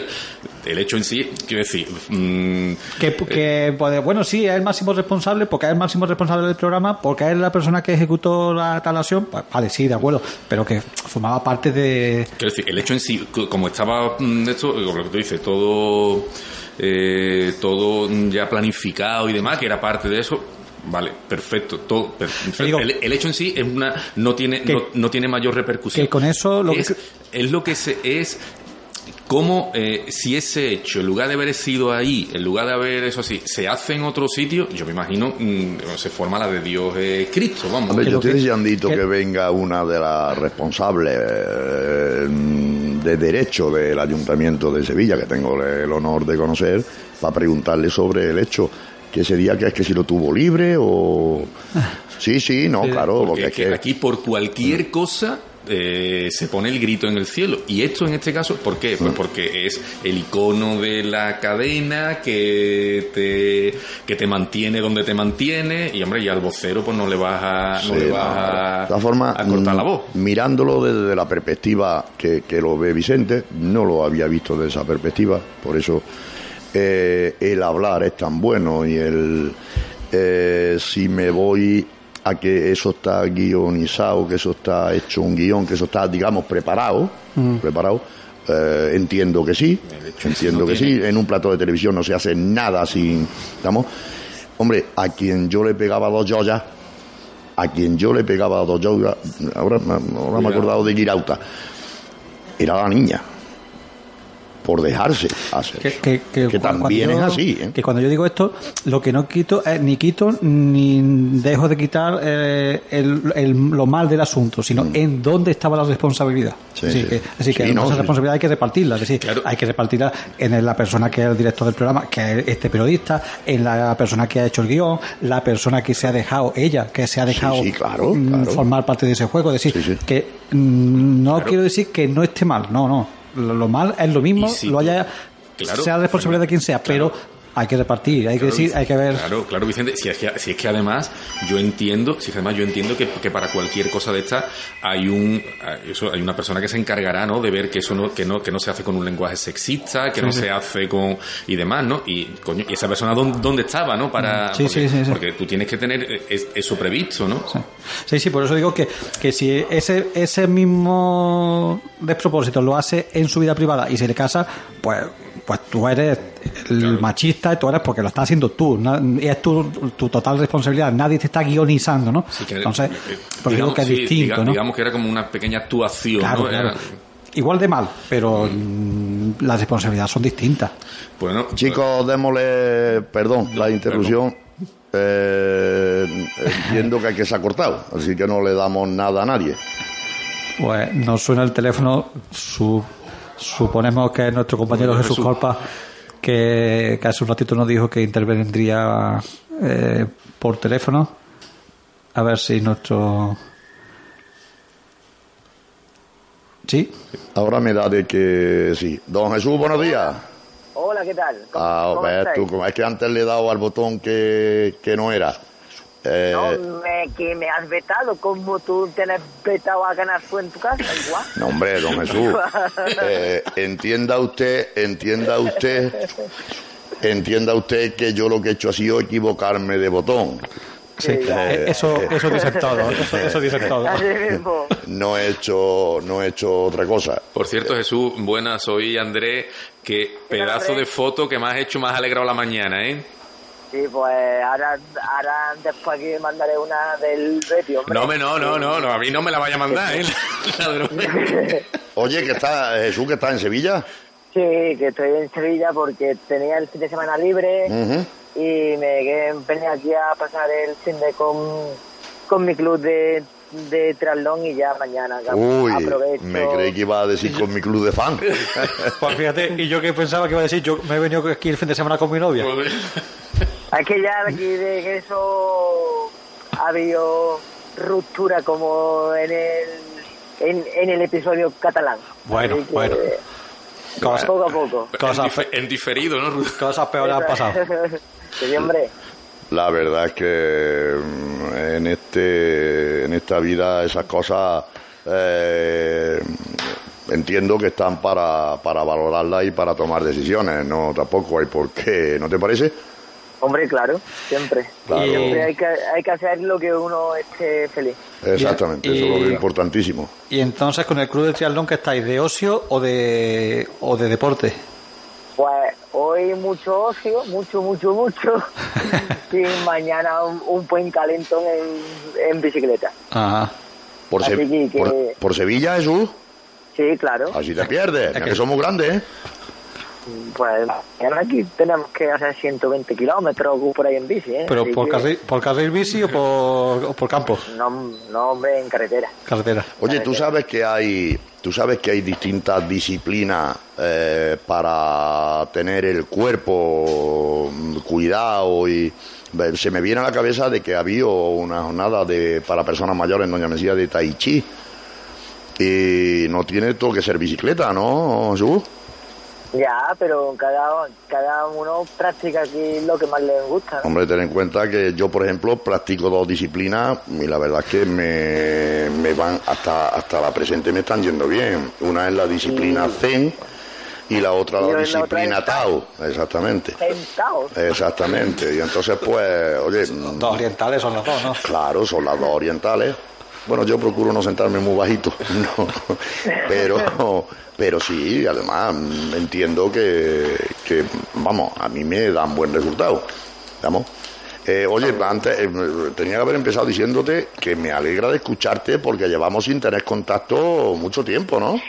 Speaker 4: El hecho en sí, quiero decir, mm,
Speaker 5: Que, que, pues, bueno, sí, es el máximo responsable, porque es el máximo responsable del programa, porque es la persona que ejecutó la tal acción. Pues, vale, sí, de acuerdo, pero que formaba parte de.
Speaker 4: Quiero decir, el hecho en sí, co- como estaba mm, esto, como lo que tú dices, todo, eh, todo ya planificado y demás, que era parte de eso, vale, perfecto, todo, per-
Speaker 5: digo-
Speaker 4: el, el hecho en sí es una, no tiene,
Speaker 5: Que-
Speaker 4: no, no tiene mayor repercusión.
Speaker 5: que con eso lo que-
Speaker 4: es, es lo que se es como eh, si ese hecho, en lugar de haber sido ahí, en lugar de haber eso así, se hace en otro sitio, yo me imagino, mm, se forma la de Dios eh, Cristo, vamos.
Speaker 2: Hombre,
Speaker 5: que
Speaker 2: yo estoy deseandito
Speaker 5: que-
Speaker 2: que venga una de las responsables eh, de derecho del Ayuntamiento de Sevilla, que tengo el honor de conocer, para preguntarle sobre el hecho. Que ese día que es que si lo tuvo libre o... Sí, sí, no, claro,
Speaker 4: Porque
Speaker 2: porque
Speaker 4: es que aquí por cualquier cosa eh, se pone el grito en el cielo. Y esto en este caso, ¿por qué? Pues porque es el icono de la cadena que te, que te mantiene donde te mantiene. Y hombre, y al vocero pues no le vas a, no le vas a,
Speaker 2: forma,
Speaker 4: a cortar la
Speaker 2: mm,
Speaker 4: voz.
Speaker 2: Mirándolo desde la perspectiva que, que lo ve Vicente, no lo había visto desde esa perspectiva, por eso eh, el hablar es tan bueno y el eh, si me voy a que eso está guionizado, que eso está hecho un guion, que eso está, digamos, preparado, preparado, eh, entiendo que sí, entiendo que sí. En un plato de televisión no se hace nada sin, ¿estamos? Hombre, a quien yo le pegaba dos joyas, a quien yo le pegaba dos joyas, ahora, ahora me he acordado de Girauta, era la niña por dejarse hacer.
Speaker 5: Que, que, que,
Speaker 2: Que
Speaker 5: cuando
Speaker 2: también
Speaker 5: yo-
Speaker 2: es así, ¿eh?
Speaker 5: Que cuando yo digo esto, lo que no quito es ni quito ni dejo de quitar eh, el, el- lo mal del asunto, sino en dónde estaba la responsabilidad.
Speaker 2: Mm. Sí,
Speaker 5: así
Speaker 2: sí.
Speaker 5: que, así que
Speaker 2: Sí, no,
Speaker 5: esa responsabilidad hay que repartirla. Es decir,
Speaker 4: Claro.
Speaker 5: hay que repartirla en la persona que es el director del programa, que es este periodista, en la persona que ha hecho el guion, la persona que se ha dejado, ella, que se ha dejado
Speaker 2: claro,
Speaker 5: mm,
Speaker 2: claro.
Speaker 5: formar parte de ese juego. Es decir, que mm, no quiero decir que no esté mal, no, no. Lo, mal es lo mismo,
Speaker 4: si
Speaker 5: lo haya
Speaker 4: Claro,
Speaker 5: sea responsabilidad de quien sea, pero hay que repartir, hay que decir, hay que ver.
Speaker 4: Claro, claro, Vicente. Si es que, si es que además yo entiendo, si es que además yo entiendo que, que para cualquier cosa de esta hay un, eso, hay una persona que se encargará, ¿no? De ver que eso no, que no, que no se hace con un lenguaje sexista, que no se hace con y demás, ¿no? Y coño, y esa persona dónde, dónde estaba, ¿no? Para
Speaker 5: Sí,
Speaker 4: porque,
Speaker 5: sí, sí, sí.
Speaker 4: porque tú tienes que tener es- eso previsto, ¿no?
Speaker 5: Sí, sí, por eso digo que, que si ese, ese mismo despropósito lo hace en su vida privada y se le casa, pues, pues tú eres el machista y tú eres porque lo estás haciendo tú. y es tu, tu total responsabilidad. Nadie te está guionizando, ¿no?
Speaker 4: Así que,
Speaker 5: Entonces,
Speaker 4: eh,
Speaker 5: pues digo que es
Speaker 4: sí,
Speaker 5: distinto,
Speaker 4: diga-
Speaker 5: ¿no?
Speaker 4: Digamos que era como una pequeña actuación,
Speaker 5: Claro,
Speaker 4: ¿no?
Speaker 5: claro.
Speaker 4: Era-
Speaker 5: Igual de mal, pero mm, las responsabilidades son distintas.
Speaker 4: bueno,
Speaker 2: Chicos, démosle, perdón, la interrupción. Eh, entiendo que aquí se ha cortado, así que no le damos nada a nadie.
Speaker 5: Pues nos suena el teléfono, su- suponemos que es nuestro compañero
Speaker 4: Bueno,
Speaker 5: Jesús
Speaker 4: Jesús.
Speaker 5: Corpa, que, que hace un ratito nos dijo que intervendría eh, por teléfono. A ver si nuestro... ¿Sí?
Speaker 2: Ahora me da de que sí. Don Jesús, buenos días.
Speaker 6: Hola, ¿qué tal? ¿Cómo,
Speaker 2: Ah,
Speaker 6: cómo
Speaker 2: ves
Speaker 6: estáis?
Speaker 2: tú, como- es que antes le he dado al botón que, que no era. Eh,
Speaker 6: No, me, que me has vetado, como tú tienes vetado a ganar tú en tu casa, igual.
Speaker 2: No, hombre, don (laughs) Jesús. eh, entienda usted, entienda usted, entienda usted que yo lo que he hecho ha sido equivocarme de botón.
Speaker 5: Sí,
Speaker 2: Eh,
Speaker 5: eh, eso, eso dice todo, eso, eso dice todo.
Speaker 2: No he hecho, no he hecho otra cosa.
Speaker 4: Por cierto, Jesús, buenas, soy Andrés. Qué pedazo de foto que me has hecho más alegrado la mañana, ¿eh?
Speaker 6: Sí, pues ahora, ahora después aquí mandaré una del Betty, hombre.
Speaker 4: No, me, no, no, no, no, a mí no me la vaya a mandar, ¿eh? (laughs) (laughs)
Speaker 2: Oye, que está Jesús, que está en Sevilla.
Speaker 6: Sí, que estoy en Sevilla porque tenía el fin de semana libre y me quedé- venía aquí a pasar el fin de con, con mi club de, de triatlón y ya mañana
Speaker 2: Uy,
Speaker 6: aprovecho.
Speaker 2: me creí que iba a decir con mi club de fan. (laughs)
Speaker 5: Pues fíjate, y yo que pensaba que iba a decir, yo me he venido aquí el fin de semana con mi novia.
Speaker 6: Es que ya aquí de eso ha habido ruptura como en el, en, en el episodio catalán.
Speaker 5: Bueno,
Speaker 6: que,
Speaker 5: bueno. Cosas,
Speaker 6: Poco a poco. (laughs)
Speaker 4: En,
Speaker 5: Cosas
Speaker 4: en diferido, ¿no? (laughs)
Speaker 5: cosas peores han pasado. (laughs)
Speaker 6: Sí, hombre.
Speaker 2: La verdad es que mm, en este en esta vida esas cosas eh, entiendo que están para, para valorarlas y para tomar decisiones, no tampoco hay por qué, ¿no te parece?
Speaker 6: Hombre, claro, siempre.
Speaker 2: Claro.
Speaker 6: Siempre hay que, hay que hacer lo que uno esté feliz.
Speaker 2: Exactamente,
Speaker 5: Y-
Speaker 2: eso es lo importantísimo.
Speaker 5: Y entonces con el club de triatlón que estáis, ¿de ocio o de, o de deporte?
Speaker 6: Pues hoy mucho ocio, mucho, mucho, mucho. (laughs) y mañana un, un buen calentón en, en bicicleta.
Speaker 5: Ajá.
Speaker 2: Por, Se-
Speaker 6: que-
Speaker 2: por, por Sevilla, Jesús,
Speaker 6: Sí, claro.
Speaker 2: así te pierdes, mira que somos grandes, ¿eh?
Speaker 6: Pues aquí tenemos que hacer 120 kilómetros por ahí en bici, ¿eh?
Speaker 5: ¿Pero
Speaker 6: Así
Speaker 5: por
Speaker 6: que-
Speaker 5: carril, por carril bici o por, o por campo?
Speaker 6: No, no, hombre, en carretera.
Speaker 5: Carretera.
Speaker 2: Oye, tú sabes que hay, tú sabes que hay distintas disciplinas eh, para tener el cuerpo mm, cuidado y se me viene a la cabeza de que había una jornada de para personas mayores en Doña Mesía de Tai Chi Y no tiene todo que ser bicicleta, ¿no, Jesús?
Speaker 6: Ya, pero cada, cada uno practica aquí lo que más le gusta. ¿no?
Speaker 2: Hombre, ten en cuenta que yo, por ejemplo, practico dos disciplinas y la verdad es que me, me van hasta, hasta la presente me están yendo bien. Una es la disciplina Zen y la otra la disciplina Tao, exactamente. Exactamente. Y entonces, pues, oye,
Speaker 5: Dos orientales son los dos, ¿no?
Speaker 2: Claro, son las dos orientales. Bueno, yo procuro no sentarme muy bajito, (laughs) no. pero, pero sí, además entiendo que, que, vamos, a mí me dan buen resultado, vamos. Eh, oye, antes eh, tenía que haber empezado diciéndote que me alegra de escucharte porque llevamos sin tener contacto mucho tiempo, ¿no?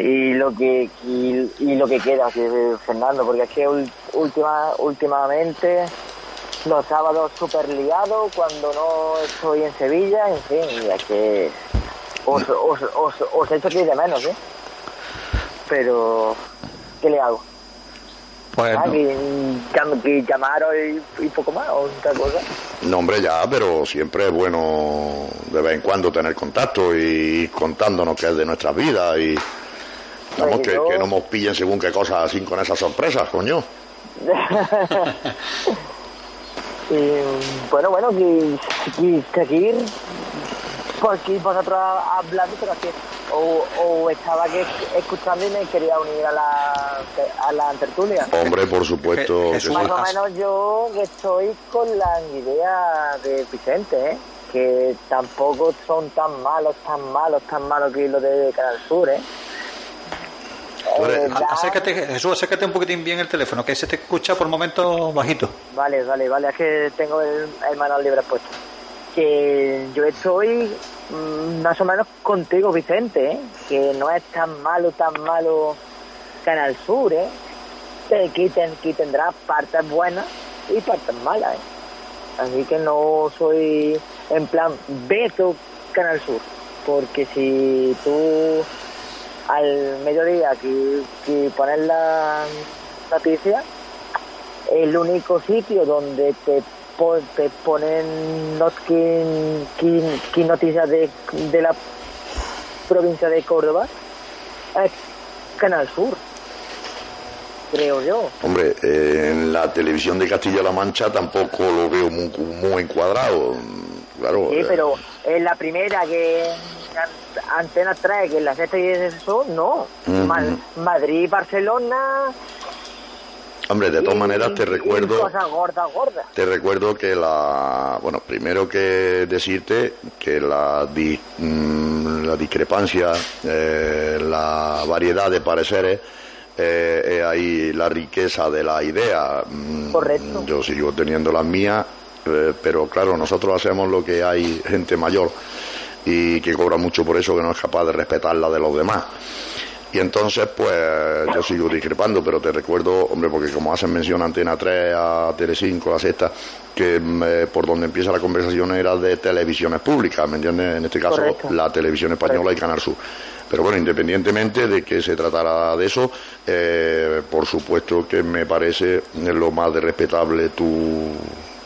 Speaker 6: y lo que y, lo que queda que- Fernando porque es que últimamente los sábados súper liados cuando no estoy en Sevilla en fin y es que os, os, os, os echo aquí de menos ¿eh? pero ¿qué le hago?
Speaker 5: Pues
Speaker 6: Ah,
Speaker 5: no.
Speaker 6: que, llam- que llamaros y, y poco más o otra cosa
Speaker 2: No, hombre, ya, pero siempre es bueno de vez en cuando tener contacto y ir contándonos qué es de nuestras vidas y vamos,
Speaker 6: Pues
Speaker 2: que,
Speaker 6: yo-
Speaker 2: que no nos pillen según qué cosas así con esas sorpresas, coño. (laughs)
Speaker 6: Y, bueno, bueno, que, que seguir por aquí vosotros hablando, pero que o, o estaba que escuchando y me quería unir a la, a la tertulia.
Speaker 2: Hombre, por supuesto.
Speaker 5: Je- Jesús.
Speaker 6: Más o menos yo estoy con la idea de Vicente, ¿eh? que tampoco son tan malos, tan malos, tan malos que lo de Canal Sur, ¿eh?
Speaker 2: Eres-
Speaker 6: Eh,
Speaker 5: Acércate, Jesús, acércate un poquitín bien el teléfono, que se te escucha por momentos bajito.
Speaker 6: Vale, vale, vale, es que tengo el, el manual libre puesto. Que yo estoy mm, más o menos contigo, Vicente, ¿eh? que no es tan malo, tan malo Canal Sur, ¿eh? que, que, ten- que tendrá partes buenas y partes malas. ¿eh? Así que no soy en plan veto Canal Sur, porque si tú al mediodía que, que pones la noticia, el único sitio donde te, te ponen not- que- que- que noticias de, de la provincia de Córdoba es Canal Sur, creo yo.
Speaker 2: Hombre, eh, en la televisión de Castilla-La Mancha tampoco lo veo muy, muy encuadrado. Claro.
Speaker 6: Sí,
Speaker 2: eh,
Speaker 6: pero en la primera que an- Antena 3, que en la sexta y eso, no. Ma- Madrid, Barcelona.
Speaker 2: Hombre, de todas
Speaker 6: y-
Speaker 2: maneras te
Speaker 6: y
Speaker 2: recuerdo.
Speaker 6: Cosas gordas, gordas.
Speaker 2: Te recuerdo que la. Bueno, primero que decirte que la, di- mm, la discrepancia, eh, la variedad de pareceres, eh, es ahí la riqueza de la idea. Mm,
Speaker 6: Correcto.
Speaker 2: Yo sigo teniendo las mías, eh, pero claro, nosotros hacemos lo que hay gente mayor y que cobra mucho por eso, que no es capaz de respetar la de los demás. Y entonces, pues yo sigo discrepando, pero te recuerdo, hombre, porque como hacen mención a Antena 3, a Telecinco, la sexta, que mm, eh, por donde empieza la conversación era de televisiones públicas, ¿me entiendes? En este caso,
Speaker 6: Correcto.
Speaker 2: la televisión española y Canal Sur. Pero bueno, independientemente de que se tratara de eso, eh, por supuesto que me parece lo más de respetable tu,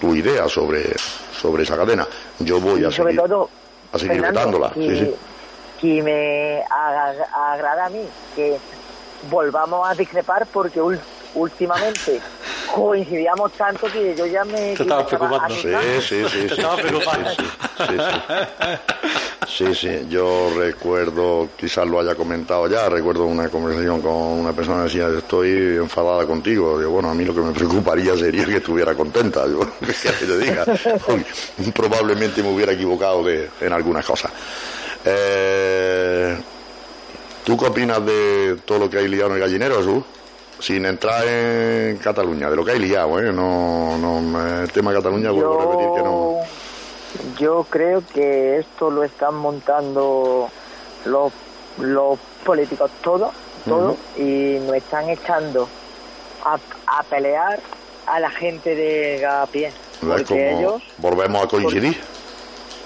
Speaker 2: tu idea sobre, sobre esa cadena. Yo voy a
Speaker 6: y sobre
Speaker 2: seguir,
Speaker 6: todo,
Speaker 2: a seguir
Speaker 6: Fernando,
Speaker 2: vetándola.
Speaker 6: que,
Speaker 2: Sí, sí.
Speaker 6: que me agrada a mí que volvamos a discrepar porque últimamente (laughs) coincidíamos tanto que yo ya me
Speaker 5: Te estabas preocupando.
Speaker 2: Sí, sí, sí.
Speaker 5: Te (laughs) preocupando.
Speaker 2: Sí, sí, yo recuerdo, quizás lo haya comentado ya, recuerdo una conversación con una persona que decía, estoy enfadada contigo. Digo, bueno, a mí lo que me preocuparía sería que estuviera contenta. Te (laughs) diga, probablemente me hubiera equivocado de, en algunas cosas. Eh, ¿Tú qué opinas de todo lo que hay liado en el gallinero, Jesús? Sin entrar en Cataluña, de lo que hay liado, ¿eh? No, no, el tema Cataluña, vuelvo a repetir que no.
Speaker 6: Yo, creo que esto lo están montando los, los políticos todos, todos, y nos están echando a, a pelear a la gente de a pie.
Speaker 2: ¿Ves
Speaker 6: Porque
Speaker 2: cómo
Speaker 6: ellos,
Speaker 2: volvemos a coincidir?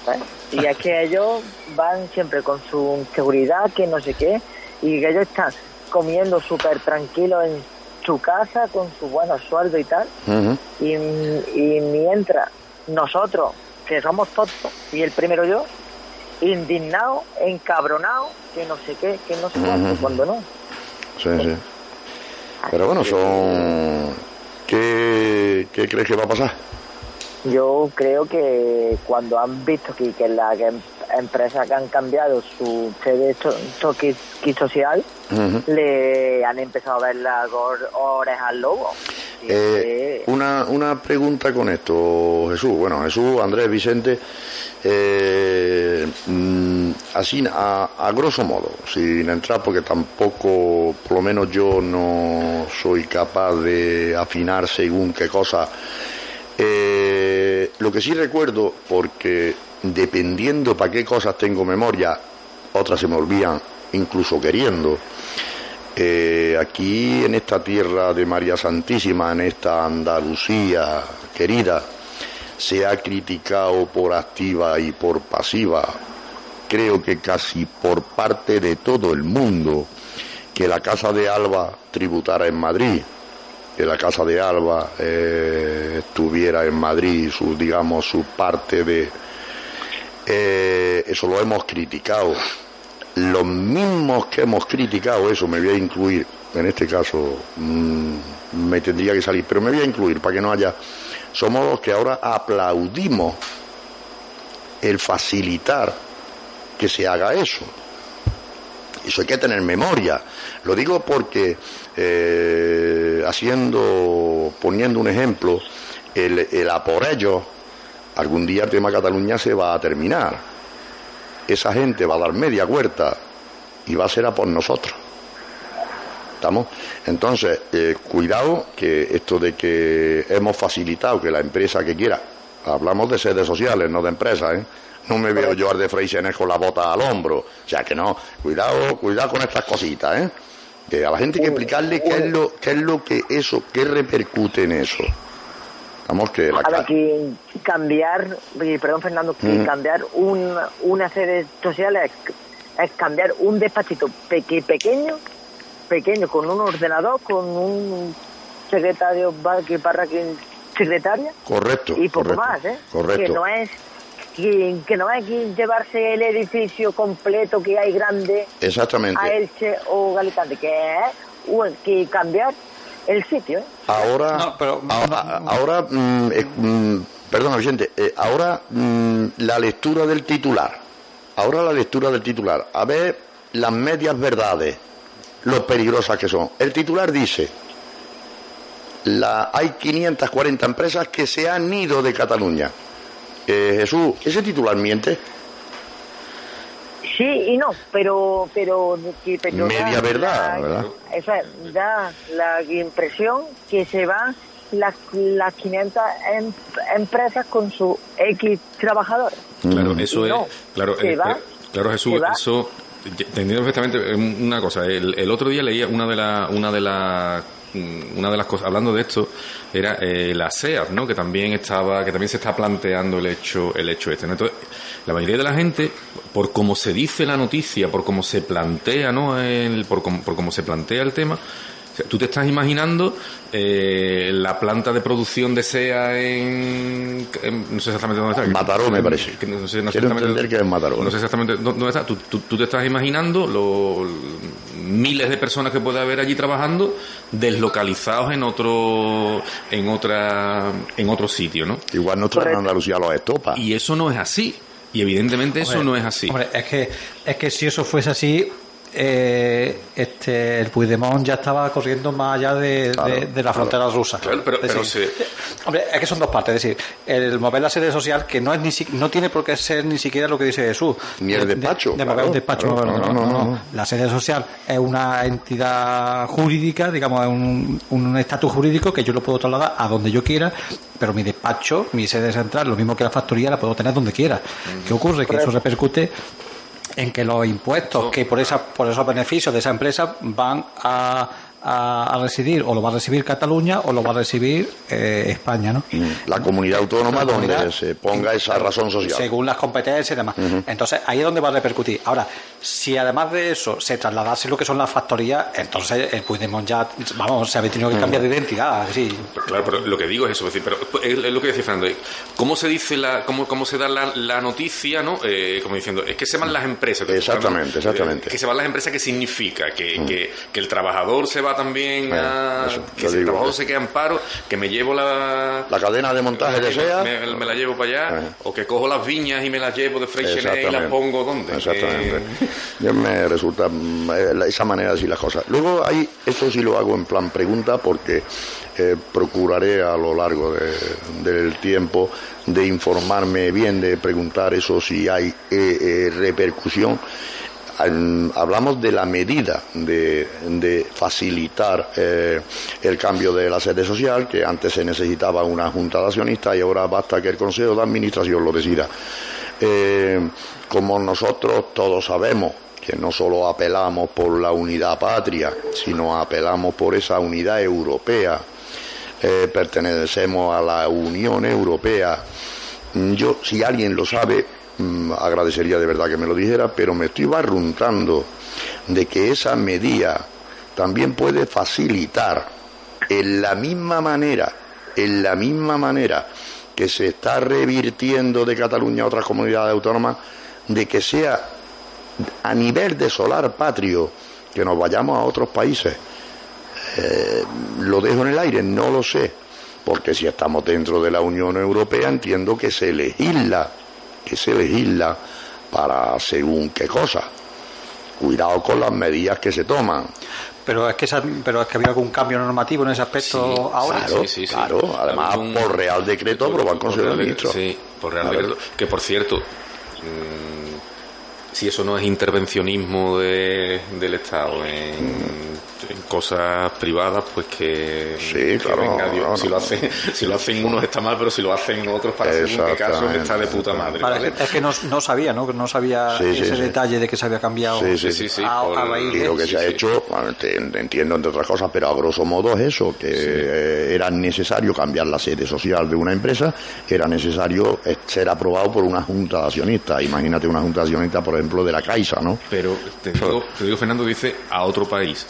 Speaker 6: ¿eh? y es que ellos van siempre con su seguridad, que no sé qué, y que ellos están comiendo súper tranquilos en su casa con su buenos sueldo y tal, y, y mientras nosotros, que somos tontos, y el primero yo, indignado, encabronado, que no sé qué, que no sé cuánto, cuando no.
Speaker 2: Sí, sí. Pero bueno, son... ¿Qué, ¿Qué crees que va a pasar?
Speaker 6: Yo creo que cuando han visto que, que las em- empresas que han cambiado su sede so- so- social,
Speaker 2: Ujú.
Speaker 6: le han empezado a ver las orejas al lobo.
Speaker 2: Eh, una, una pregunta con esto, Jesús. Bueno, Jesús, Andrés, Vicente, eh, mm, así a, a grosso modo, sin entrar porque tampoco, por lo menos yo no soy capaz de afinar según qué cosa. Eh, lo que sí recuerdo, porque dependiendo para qué cosas tengo memoria, otras se me olvidan incluso queriendo. Eh, aquí en esta tierra de María Santísima, en esta Andalucía querida, se ha criticado por activa y por pasiva, creo que casi por parte de todo el mundo, que la Casa de Alba tributara en Madrid, que la Casa de Alba eh, estuviera en Madrid, su, digamos, su parte de... eh, eso lo hemos criticado los mismos que hemos criticado eso, me voy a incluir, en este caso mm, me tendría que salir, pero me voy a incluir para que no haya, somos los que ahora aplaudimos el facilitar que se haga eso. Eso hay que tener memoria. Lo digo porque, eh, haciendo, poniendo un ejemplo, el, el a algún día el tema Cataluña se va a terminar esa gente va a dar media huerta y va a ser a por nosotros. ¿Estamos? Entonces, eh, cuidado que esto de que hemos facilitado que la empresa que quiera, hablamos de sedes sociales, no de empresas, ¿eh? No me veo yo al de Freixenet con la bota al hombro. O sea que no, cuidado, cuidado con estas cositas, ¿eh? Que a la gente hay que explicarle qué es lo, qué es lo que eso, qué repercute en eso. Vamos que la
Speaker 6: A ver,
Speaker 2: ca-
Speaker 6: que cambiar, perdón Fernando, que cambiar un, una sede social es, es cambiar un despachito peque- pequeño, pequeño, con un ordenador, con un secretario que barra que secretaria
Speaker 2: Correcto.
Speaker 6: y poco
Speaker 2: correcto,
Speaker 6: más, ¿eh?
Speaker 2: Correcto.
Speaker 6: Que no es que, que no es que llevarse el edificio completo que hay grande
Speaker 2: Exactamente.
Speaker 6: a Elche o Galicante, que es que cambiar el sitio, ¿eh?
Speaker 2: Ahora,
Speaker 5: No, pero-
Speaker 2: ahora, ahora, mm, eh, mm, perdona Vicente, eh, ahora mm, la lectura del titular, ahora la lectura del titular, a ver las medias verdades, lo peligrosas que son. El titular dice, la, hay 540 empresas que se han ido de Cataluña. Eh, Jesús, ¿ese titular miente?
Speaker 6: Sí y no, pero pero, que- pero
Speaker 2: Media
Speaker 6: da
Speaker 2: verdad,
Speaker 6: la-
Speaker 2: ¿verdad?
Speaker 6: Esa, da la impresión que se van las, las 500 em- empresas con su X trabajadores.
Speaker 4: Claro, eso
Speaker 6: Y no,
Speaker 4: es. Claro,
Speaker 6: se
Speaker 4: eh,
Speaker 6: va,
Speaker 4: eh, claro Jesús,
Speaker 6: se va.
Speaker 4: eso. Te entiendo perfectamente eh, una cosa. El, el otro día leía una de las. Una de las mm, una de las cosas hablando de esto era eh, la SEAT, ¿no? que también estaba que también se está planteando el hecho el hecho este ¿no? entonces la mayoría de la gente por cómo se dice la noticia por cómo se plantea no el, por cómo, por cómo se plantea el tema o sea, tú te estás imaginando eh, la planta de producción de SEA en, en- no sé exactamente dónde está
Speaker 2: Mataró, me parece.
Speaker 4: que no sé, no sé
Speaker 2: Quiero
Speaker 4: exactamente-
Speaker 2: entender que es Mataró,
Speaker 4: No
Speaker 2: ¿no?
Speaker 4: sé exactamente dó- dónde está. Tú, tú- tú te estás imaginando los miles de personas que puede haber allí trabajando deslocalizados en otro en otra en otro sitio, ¿no?
Speaker 2: Igual nosotros en. Andalucía los estopa.
Speaker 4: Y eso no es así. Y evidentemente eso
Speaker 5: Hombre,
Speaker 4: no es así.
Speaker 5: Hombre, es que, es que si eso fuese así, eh, este, el Puigdemont ya estaba corriendo más allá de, de-
Speaker 2: Claro,
Speaker 5: de la frontera rusa.
Speaker 4: Claro, pero-
Speaker 5: Es
Speaker 4: pero
Speaker 5: decir,
Speaker 4: se-
Speaker 5: Hombre, es que son dos partes. Es decir, el mover la sede social, que no es ni si- no tiene por qué ser ni siquiera lo que dice Jesús.
Speaker 2: Ni el
Speaker 5: De-
Speaker 2: despacho,
Speaker 5: De, mover un despacho. no, no,
Speaker 2: no.
Speaker 5: La sede social es una entidad jurídica, digamos, es un un estatus jurídico que yo lo puedo trasladar a donde yo quiera, pero mi despacho, mi sede central, lo mismo que la factoría, la puedo tener donde quiera. ¿Qué ocurre? Que eso repercute en que los impuestos que por esa por esos beneficios de esa empresa van a, a, a residir o lo va a recibir Cataluña o lo va a recibir eh, España, ¿no?
Speaker 2: La comunidad autónoma
Speaker 5: La comunidad-
Speaker 2: donde se ponga esa razón social.
Speaker 5: según las competencias y demás. Entonces, ahí es donde va a repercutir. Ahora, si además de eso se trasladase lo que son las factorías, entonces el Puigdemont ya, vamos, se había tenido que cambiar de identidad. Sí.
Speaker 4: Claro, pero lo que digo es eso, es decir, pero es lo que decía Fernando, ¿cómo se dice la, cómo, cómo se da la, noticia, no? Eh, como diciendo, es que se van las empresas.
Speaker 2: Exactamente, exactamente.
Speaker 4: que se van las empresas, ¿qué significa? Que, mm. que, que, el trabajador se va también a... que si el trabajador se queda en paro, que me llevo la...
Speaker 2: La cadena de montaje que sea.
Speaker 4: Me, la llevo para allá, o que cojo las viñas y me las llevo de Freixenet y las pongo donde.
Speaker 2: Exactamente. Yo me resulta eh, esa manera de decir las cosas. Luego hay, esto sí lo hago en plan pregunta porque eh, procuraré a lo largo del tiempo de informarme bien, de preguntar eso si hay eh, repercusión. Hablamos de la medida de, facilitar el cambio de la sede social, que antes se necesitaba una junta de accionistas y ahora basta que el Consejo de Administración lo decida. Como nosotros todos sabemos, que no solo apelamos por la unidad patria, sino apelamos por esa unidad europea. Eh, pertenecemos a la Unión Europea. Yo, si alguien lo sabe, mm, agradecería de verdad que me lo dijera, pero me estoy barruntando de que esa medida también puede facilitar en la misma manera, en la misma manera que se está revirtiendo de Cataluña a otras comunidades autónomas, de que sea a nivel de solar patrio, que nos vayamos a otros países, eh, lo dejo en el aire, no lo sé, porque si estamos dentro de la Unión Europea entiendo que se legisla, que se legisla para según qué cosa. Cuidado con las medidas que se toman.
Speaker 5: Pero es que pero es que había algún cambio normativo en ese aspecto ahora.
Speaker 2: Claro, sí, sí, claro. Además por Real Decreto aprobado el Consejo de Ministros.
Speaker 4: Sí, por Real Decreto. Que por cierto, si eso no es intervencionismo de, del Estado en, cosas privadas, pues que,
Speaker 2: sí, claro,
Speaker 4: venga Dios. si, Lo hacen, si lo hacen unos está mal, pero si lo hacen otros, para según qué caso, está de puta madre.
Speaker 5: Es que no, no, sabía, ¿no? No sabía ese detalle de que se había cambiado.
Speaker 2: Sí, sí, sí. y lo que se ha hecho, entiendo entre otras cosas, pero a grosso modo es eso, que eh, era necesario cambiar la sede social de una empresa, era necesario ser aprobado por una junta de accionistas. Imagínate una junta de accionistas, por ejemplo, de la Caixa, ¿no?
Speaker 4: Pero te digo, te digo Fernando, dice a otro país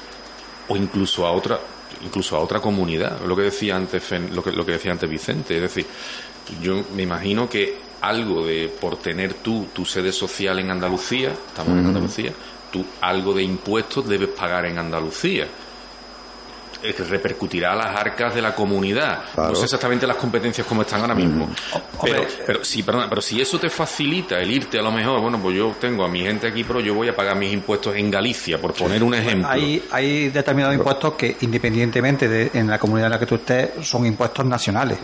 Speaker 4: o incluso a otra incluso a otra comunidad, lo que decía antes lo que, lo que decía antes Vicente, es decir, yo me imagino que algo de por tener tú tu sede social en Andalucía, estamos en Andalucía, tú algo de impuestos debes pagar en Andalucía repercutirá a las arcas de la comunidad. No sé exactamente las competencias como están ahora mismo. Mm. Pero, pero, sí, perdona, pero si eso te facilita el irte a lo mejor, bueno, pues yo tengo a mi gente aquí, pero yo voy a pagar mis impuestos en Galicia, por poner un ejemplo.
Speaker 5: Hay, hay determinados impuestos que, independientemente de en la comunidad en la que tú estés, son impuestos nacionales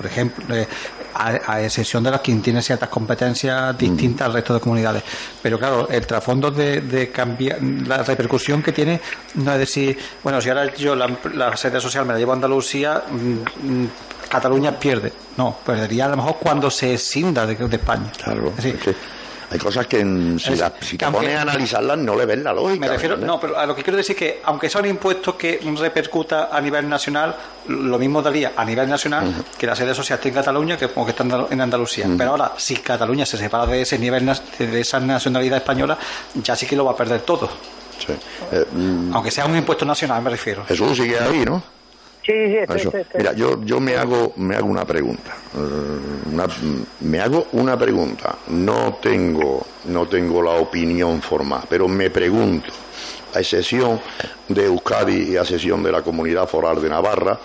Speaker 5: por ejemplo, eh, a, excepción de las que tienen ciertas competencias distintas al resto de comunidades. Pero claro, el trasfondo de, cambiar, la repercusión que tiene, no es decir, bueno, si ahora yo la, sede social me la llevo a Andalucía, mm, mm, Cataluña pierde. No, perdería a lo mejor cuando se escinda de, España.
Speaker 2: Claro. Hay cosas que si, si te pones a analizarlas no le ven la lógica.
Speaker 5: Me refiero, no, pero a lo que quiero decir es que aunque sea un impuesto que repercuta a nivel nacional, lo mismo daría a nivel nacional que la sede social esté en Cataluña que como que está en Andalucía. Pero ahora, si Cataluña se separa de ese nivel, de esa nacionalidad española, ya sí que lo va a perder todo. Eh, mm. aunque sea un impuesto nacional, me refiero.
Speaker 2: Eso sigue ahí, ¿no?
Speaker 6: Sí, sí, sí,
Speaker 2: Mira, yo, yo me hago me hago una pregunta. Eh, me hago una pregunta. No tengo no tengo la opinión formal, pero me pregunto, a excepción de Euskadi y a excepción de la Comunidad Foral de Navarra,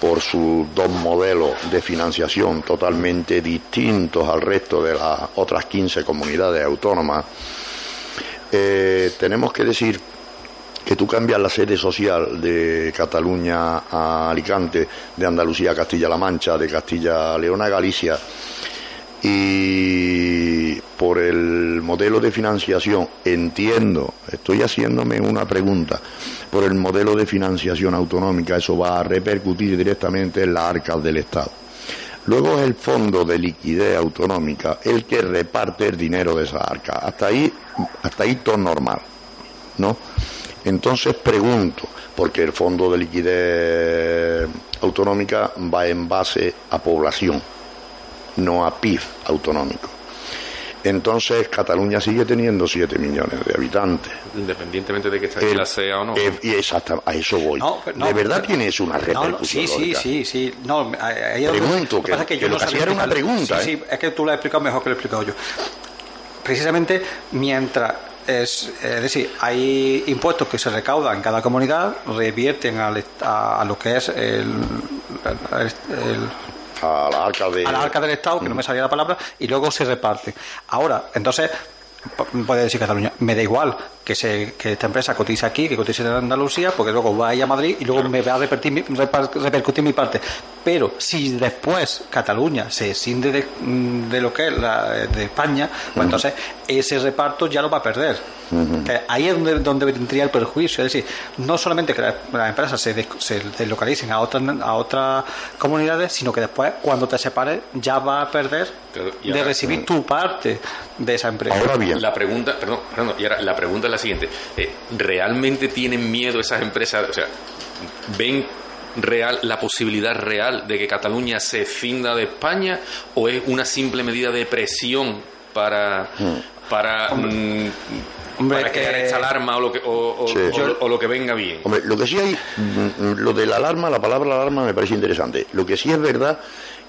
Speaker 2: por sus dos modelos de financiación totalmente distintos al resto de las otras 15 comunidades autónomas, eh, tenemos que decir que tú cambias la sede social de Cataluña a Alicante, de Andalucía a Castilla-La Mancha, de Castilla-León a Galicia, y por el modelo de financiación, entiendo, estoy haciéndome una pregunta, por el modelo de financiación autonómica, eso va a repercutir directamente en las arcas del Estado. Luego es el fondo de liquidez autonómica el que reparte el dinero de esa arca. Hasta ahí, hasta ahí todo normal, ¿no? Entonces pregunto, porque el Fondo de Liquidez Autonómica va en base a población, no a PIB autonómico. entonces Cataluña sigue teniendo 7 millones de habitantes.
Speaker 4: Independientemente de que esta isla sea o no.
Speaker 2: Eh, y exacto, a eso voy.
Speaker 5: No, pero no,
Speaker 2: ¿De verdad
Speaker 5: pero-
Speaker 2: tienes una repercusión?
Speaker 5: no, sí, sí,
Speaker 2: lógica?
Speaker 5: sí, sí. No,
Speaker 2: Pregunto,
Speaker 5: lo que pasa
Speaker 2: que- que lo
Speaker 5: no
Speaker 2: que hacía era una pregunta,
Speaker 5: Sí,
Speaker 2: ¿eh?
Speaker 5: sí, es que tú lo has explicado mejor que lo he explicado yo. Precisamente mientras es, es decir, hay impuestos que se recaudan en cada comunidad, revierten al a, a lo que es el, el- el-
Speaker 2: A la arca de...
Speaker 5: a la arca del Estado, que no me salía la palabra, y luego se reparte. Ahora, entonces, puede decir Cataluña, me da igual que, se, que esta empresa cotice aquí, que cotice en Andalucía, porque luego va a ir a Madrid y luego me va a repercutir repercutir mi parte. Pero si después Cataluña se escinde de, mm, de lo que es la, de España, pues entonces ese reparto ya lo va a perder. Eh, ahí es donde, donde vendría el perjuicio. Es decir, no solamente que las, las empresas se, des- se deslocalicen a otras, a otras comunidades, sino que después, cuando te separes, ya va a perder
Speaker 4: Claro, y
Speaker 5: de
Speaker 4: ahora-
Speaker 5: recibir tu parte de esa empresa.
Speaker 2: Ahora bien,
Speaker 4: La pregunta, perdón, Fernando, y ahora la pregunta es la siguiente. Eh, ¿Realmente tienen miedo esas empresas? O sea, ¿ven real la posibilidad real de que Cataluña se escinda de España o es una simple medida de presión para para mm,
Speaker 5: Hombre,
Speaker 4: para crear
Speaker 5: eh,
Speaker 4: esta alarma o lo que o, o-
Speaker 2: Sí.
Speaker 4: o- o lo que venga bien?
Speaker 2: Hombre, lo que sí hay, mm, mm, lo de la alarma, la palabra alarma me parece interesante. Lo que sí es verdad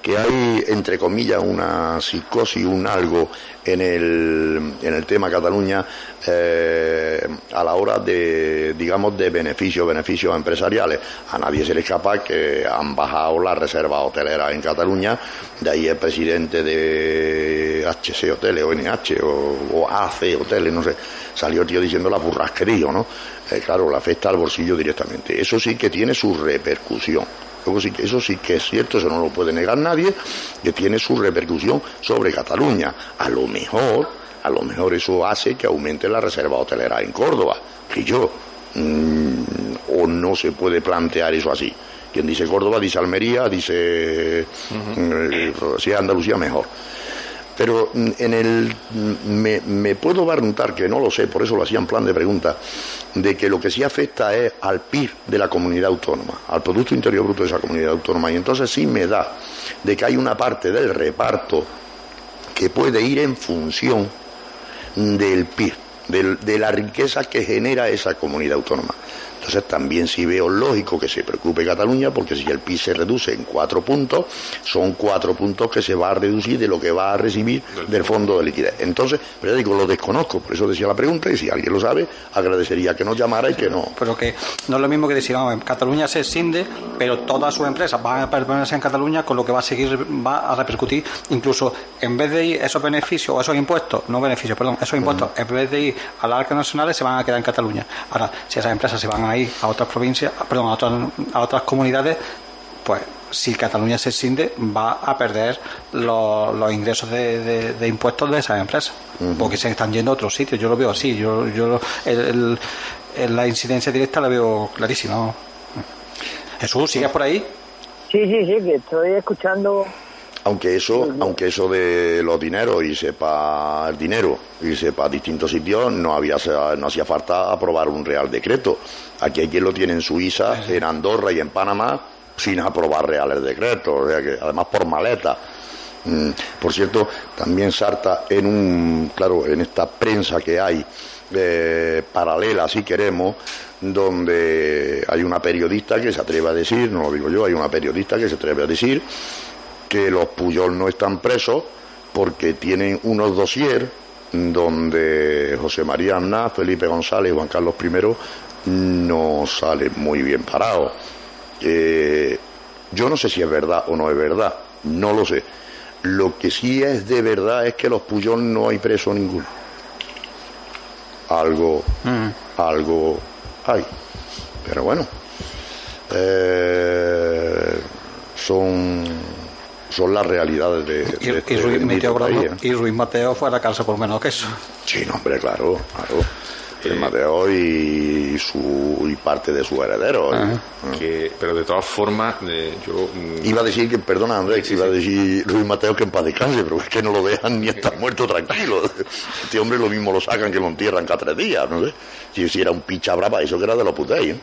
Speaker 2: que hay, entre comillas, una psicosis, un algo en el, en el tema Cataluña eh, a la hora de, digamos, de beneficios, beneficios empresariales. A nadie se le escapa que han bajado las reservas hoteleras en Cataluña, de ahí el presidente de HC Hoteles o NH o, o AC Hoteles, no sé, salió tío diciendo la burrasquería, ¿no? Eh, claro, le afecta al bolsillo directamente. Eso sí que tiene su repercusión. Eso sí que es cierto, eso no lo puede negar nadie, que tiene su repercusión sobre Cataluña. A lo mejor, a lo mejor eso hace que aumente la reserva hotelera en Córdoba. Que yo, mm, o no se puede plantear eso así. Quien dice Córdoba dice Almería, dice mm, si es Andalucía mejor. Pero mm, en el mm, me, me puedo barruntar, que no lo sé, por eso lo hacía en plan de pregunta, de que lo que sí afecta es al PIB de la comunidad autónoma, al Producto Interior Bruto de esa comunidad autónoma. Y entonces sí me da de que hay una parte del reparto que puede ir en función del PIB, de la riqueza que genera esa comunidad autónoma. Entonces también sí veo lógico que se preocupe Cataluña, porque si el PIB se reduce en cuatro puntos, son cuatro puntos que se va a reducir de lo que va a recibir del fondo de liquidez. Entonces, pero ya digo, lo desconozco, por eso decía la pregunta, y si alguien lo sabe, agradecería que nos llamara y que no.
Speaker 5: Pero que no es lo mismo que decir, vamos, en Cataluña se escinde, pero todas sus empresas van a permanecer en Cataluña, con lo que va a seguir, va a repercutir, incluso en vez de ir esos beneficios o esos impuestos, no beneficios, perdón, esos impuestos, en vez de ir a las arcas nacionales, se van a quedar en Cataluña. Ahora, si esas empresas se van a ir a otras provincias, perdón, a otras, a otras comunidades, pues si Cataluña se escinde, va a perder los, los ingresos de, de- de impuestos de esas empresas, porque se están yendo a otros sitios. Yo lo veo así. Yo, yo el- el- el- la incidencia directa la veo clarísima. Jesús, ¿sigues por ahí?
Speaker 6: Sí, sí, sí, que estoy escuchando.
Speaker 2: Aunque eso, aunque eso de los dineros y sepa el dinero y sepa distintos sitios, no había no hacía falta aprobar un real decreto. Aquí hay quien lo tiene en Suiza, en Andorra y en Panamá sin aprobar reales decretos, o sea que además por maleta. Mm, Por cierto, también Sarta en un, claro, en esta prensa que hay eh, paralela, si queremos, donde hay una periodista que se atreve a decir, no lo digo yo, hay una periodista que se atreve a decir que los Puyol no están presos porque tienen unos dossier donde José María Aznar, Felipe González y Juan Carlos I no salen muy bien parados. Eh, yo no sé si es verdad o no es verdad, no lo sé. Lo que sí es de verdad es que los Puyol no hay preso ninguno. Algo, algo hay. Pero bueno, eh, son, son las realidades de,
Speaker 5: Y,
Speaker 2: de este
Speaker 5: y Ruiz,
Speaker 2: país,
Speaker 5: Grando-
Speaker 2: ¿eh?
Speaker 5: y Ruiz Mateo fue a la cárcel por menos que eso.
Speaker 2: Sí, no, hombre, claro, claro. El Mateo y, su, y parte de su heredero. ¿eh?
Speaker 4: Que, pero de todas formas, eh, yo mm,
Speaker 2: Iba a decir que, perdona Andrés, que iba a decir Ruiz Mateo que en paz descanse, pero es que no lo dejan ni estar (laughs) muerto tranquilo. Este hombre lo mismo lo sacan que lo entierran cada tres días, no sé. Si hiciera un picha brava, eso que era de los putéis. ¿eh?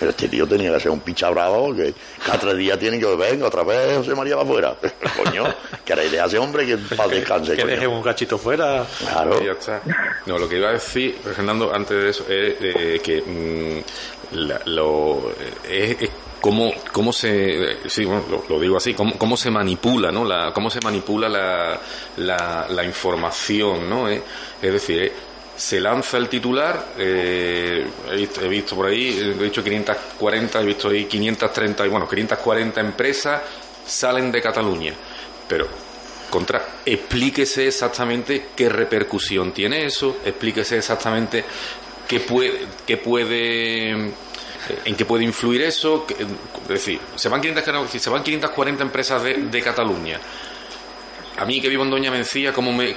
Speaker 2: este tío tenía que ser un picha bravo que cada tres días tiene que venga otra vez José María va afuera. (laughs) coño, que la idea ese hombre que para descanse.
Speaker 5: que deje un cachito fuera.
Speaker 2: Claro.
Speaker 4: Ya está. No, lo que iba a decir, Fernando, antes de eso, es eh, que mm, la- lo, eh, es, es cómo, cómo se, sí, bueno, lo, digo así, cómo, cómo se manipula, ¿no? La, cómo se manipula la, la, la información, ¿no? Eh, es decir, eh, se lanza el titular, eh, he, visto, he visto por ahí, eh, he dicho 540, he visto ahí 530, y bueno, 540 empresas salen de Cataluña, pero contra, explíquese exactamente qué repercusión tiene eso, explíquese exactamente qué puede, qué puede en qué puede influir eso, es decir, se van 500, si se van 540 empresas de, de Cataluña. A mí que vivo en Doña Mencía, ¿cómo me,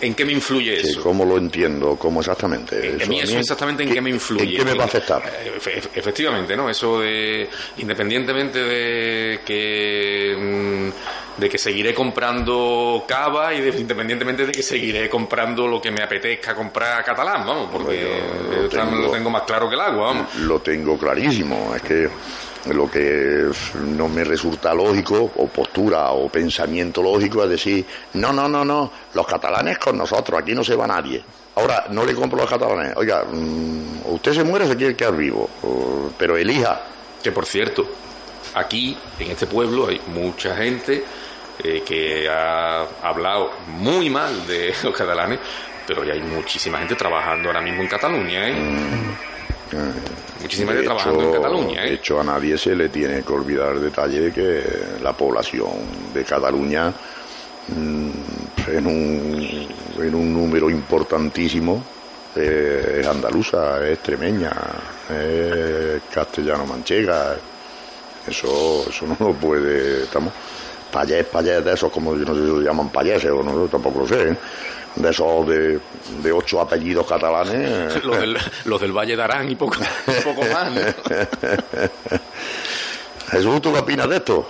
Speaker 4: ¿en qué me influye
Speaker 2: Sí,
Speaker 4: eso?
Speaker 2: ¿Cómo lo entiendo? ¿Cómo exactamente?
Speaker 4: En- mí eso exactamente en qué me influye.
Speaker 2: ¿En qué me va a afectar?
Speaker 4: Eh, efe- efe- Efectivamente, ¿no? Eso de, independientemente de que, mm, de que seguiré comprando cava y de- independientemente de que seguiré comprando lo que me apetezca comprar catalán, vamos, porque
Speaker 2: lo tengo-
Speaker 4: lo tengo más claro que el agua, vamos.
Speaker 2: Lo tengo clarísimo. Es que lo que no me resulta lógico, o postura, o pensamiento lógico, es decir, no, no, no, no, los catalanes con nosotros, aquí no se va nadie. Ahora, no le compro a los catalanes. Oiga, mm, usted se muere, se quiere quedar vivo, pero elija.
Speaker 4: Que por cierto, aquí, en este pueblo, hay mucha gente eh, que ha hablado muy mal de (laughs) los catalanes, pero ya hay muchísima gente trabajando ahora mismo en Cataluña, ¿eh? Muchísima gente trabajando en Cataluña,
Speaker 2: de
Speaker 4: ¿eh?
Speaker 2: hecho, a nadie se le tiene que olvidar el detalle de que la población de Cataluña, mm, en, un, en un número importantísimo, eh, es andaluza, es extremeña, es castellano-manchega. Eso, eso no lo puede. Estamos. Payés, payés de esos, como yo no sé si lo llaman payeses o no, tampoco lo sé. ¿eh? De esos de, de ocho apellidos catalanes. (laughs)
Speaker 4: Los del, los del Valle de Arán y poco, y (laughs) poco más, ¿no? (laughs)
Speaker 2: Jesús, ¿tú qué opinas de esto?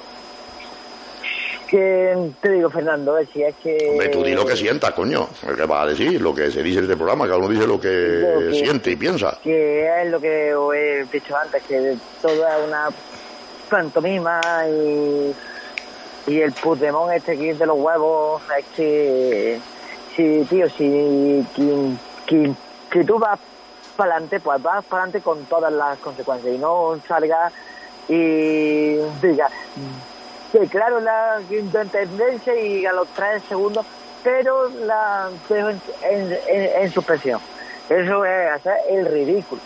Speaker 6: Que te digo, Fernando, si es que.
Speaker 2: Hombre, tú di lo que sientas, coño. ¿Qué vas a decir? Lo que se dice en este programa, cada uno dice lo que
Speaker 6: que-
Speaker 2: siente y piensa.
Speaker 6: Que es lo que os he dicho antes, que todo es una pantomima y. Y el Puigdemont este aquí de los huevos, es que. Si, tío, si. Que, que, que tú vas para adelante, pues vas para adelante con todas las consecuencias y no salgas y diga declaro la independencia y a los tres segundos, pero la dejo en, en, en- en suspensión. Eso es hacer el ridículo.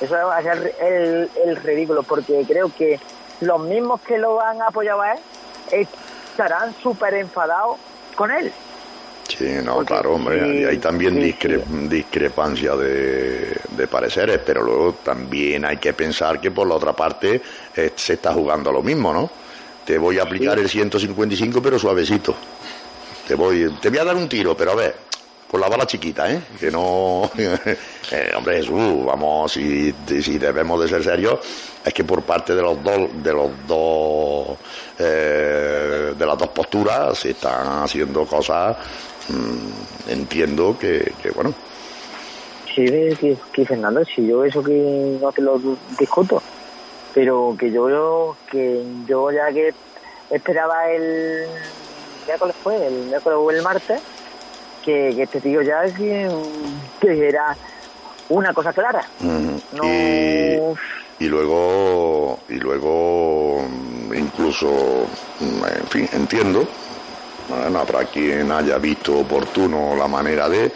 Speaker 6: Eso es hacer el, el ridículo, porque creo que los mismos que lo han apoyado a él estarán súper enfadados con él.
Speaker 2: Sí, no,
Speaker 6: Porque
Speaker 2: claro, hombre. y hay también discre- discrepancia de, de pareceres, pero luego también hay que pensar que por la otra parte eh, se está jugando lo mismo, ¿no? Te voy a aplicar el 155, pero suavecito. Te voy, te voy a dar un tiro, pero a ver, con la bala chiquita, ¿eh? Que no... (laughs) Eh, hombre, Jesús, vamos, si, si debemos de ser serios, es que por parte de los dos, de los dos, eh, de las dos posturas se están haciendo cosas, mm, entiendo que, que, bueno,
Speaker 6: Sí, que, que Fernando, si yo eso que no te lo discuto, pero que yo que yo ya que esperaba el miércoles fue, el miércoles o el martes, que, que este tío ya que, que era una cosa clara. No,
Speaker 2: Y, y luego y luego mm, incluso mm, en fin entiendo bueno, habrá quien haya visto oportuno la manera de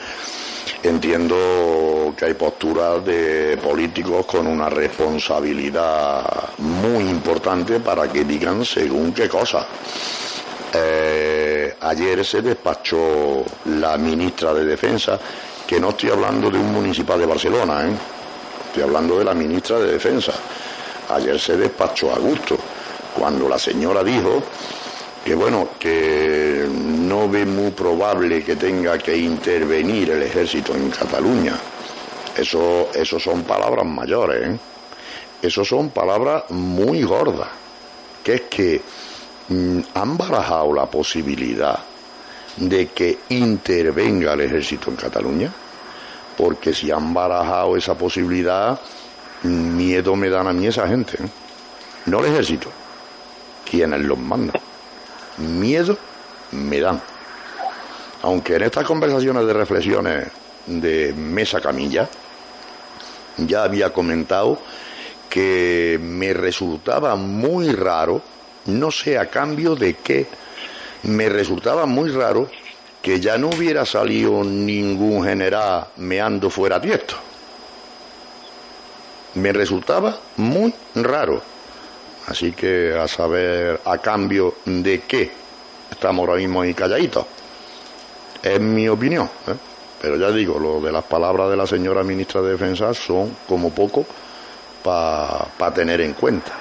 Speaker 2: entiendo que hay posturas de políticos con una responsabilidad muy importante para que digan según qué cosa eh, ayer se despachó la ministra de Defensa, que no estoy hablando de un municipal de Barcelona, ¿eh? estoy hablando de la ministra de Defensa. Ayer se despachó a gusto, cuando la señora dijo que bueno, que no ve muy probable que tenga que intervenir el ejército en Cataluña. Eso, eso son palabras mayores, ¿eh? Eso son palabras muy gordas, que es que mm, han barajado la posibilidad de que intervenga el ejército en Cataluña, porque si han barajado esa posibilidad miedo me dan a mí esa gente, ¿eh? no el ejército, quienes los mandan. Miedo me dan. Aunque en estas conversaciones de reflexiones de mesa camilla, ya había comentado que me resultaba muy raro, no sé a cambio de qué, me resultaba muy raro que ya no hubiera salido ningún general meando fuera tiesto. Me resultaba muy raro. Así que a saber a cambio de qué estamos ahora mismo ahí calladitos. Es mi opinión. ¿eh? Pero ya digo, lo de las palabras de la señora ministra de Defensa son como poco para tener en cuenta.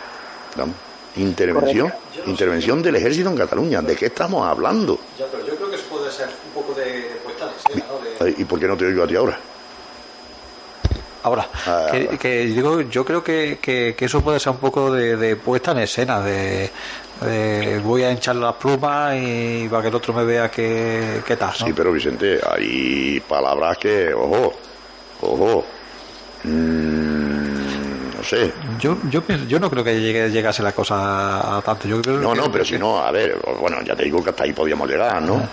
Speaker 2: Intervención, intervención del ejército en Cataluña. ¿De qué estamos hablando?
Speaker 5: Ya, pero yo creo que eso puede ser un poco de puesta en escena, ¿no? De...
Speaker 2: ¿Y por qué no te oigo a ti ahora?
Speaker 5: Ahora,
Speaker 2: Ah,
Speaker 5: que, digo, yo creo que, que, que eso puede ser un poco de, de puesta en escena, de, de voy a hinchar las plumas y para que el otro me vea qué, qué tal, ¿no?
Speaker 2: Sí, pero Vicente, hay palabras que, ojo, ojo, mm, no sé.
Speaker 5: Yo, yo, yo no creo que llegue, llegase la cosa a tanto. Yo creo
Speaker 2: No,
Speaker 5: que-
Speaker 2: no, pero si no, a ver, bueno, ya te digo que hasta ahí podíamos llegar, ¿no?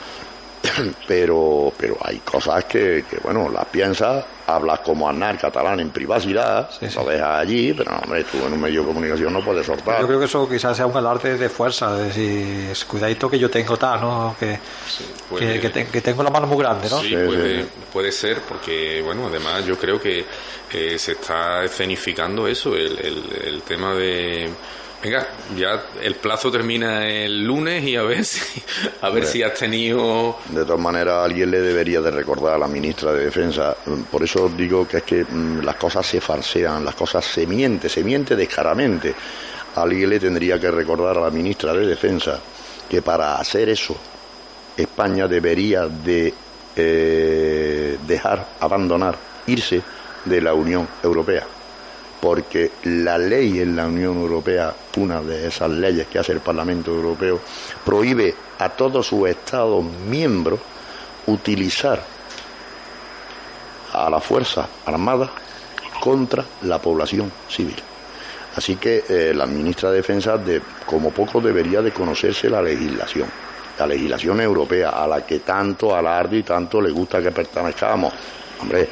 Speaker 2: (coughs) Pero, pero hay cosas que, que, bueno, las piensas, hablas como Aznar catalán en privacidad,
Speaker 5: Sí, sí.
Speaker 2: lo dejas allí, pero hombre, tú en un medio de comunicación no puedes soltar.
Speaker 5: Yo creo que eso quizás sea un alarde de fuerza, de decir, cuidadito que yo tengo tal, ¿no? Que,
Speaker 4: puede-
Speaker 5: que, que te- que tengo la mano muy grande, ¿no?
Speaker 4: Sí,
Speaker 2: Sí,
Speaker 4: puede,
Speaker 2: sí.
Speaker 4: puede ser, porque, bueno, además yo creo que eh, se está escenificando eso, el, el, el tema de... Venga, ya el plazo termina el lunes y a ver si, a ver si has tenido...
Speaker 2: De todas maneras, alguien le debería de recordar a la ministra de Defensa. Por eso digo que es que mm, las cosas se farsean, las cosas se miente, se miente descaradamente. Alguien le tendría que recordar a la ministra de Defensa que para hacer eso España debería de eh, dejar, abandonar, irse de la Unión Europea. Porque la ley en la Unión Europea, una de esas leyes que hace el Parlamento Europeo, prohíbe a todos sus Estados miembros utilizar a la Fuerza Armada contra la población civil. Así que eh, la ministra de Defensa, de, como poco, debería de conocerse la legislación, la legislación europea, a la que tanto alarde y tanto le gusta que pertenezcamos. Hombre,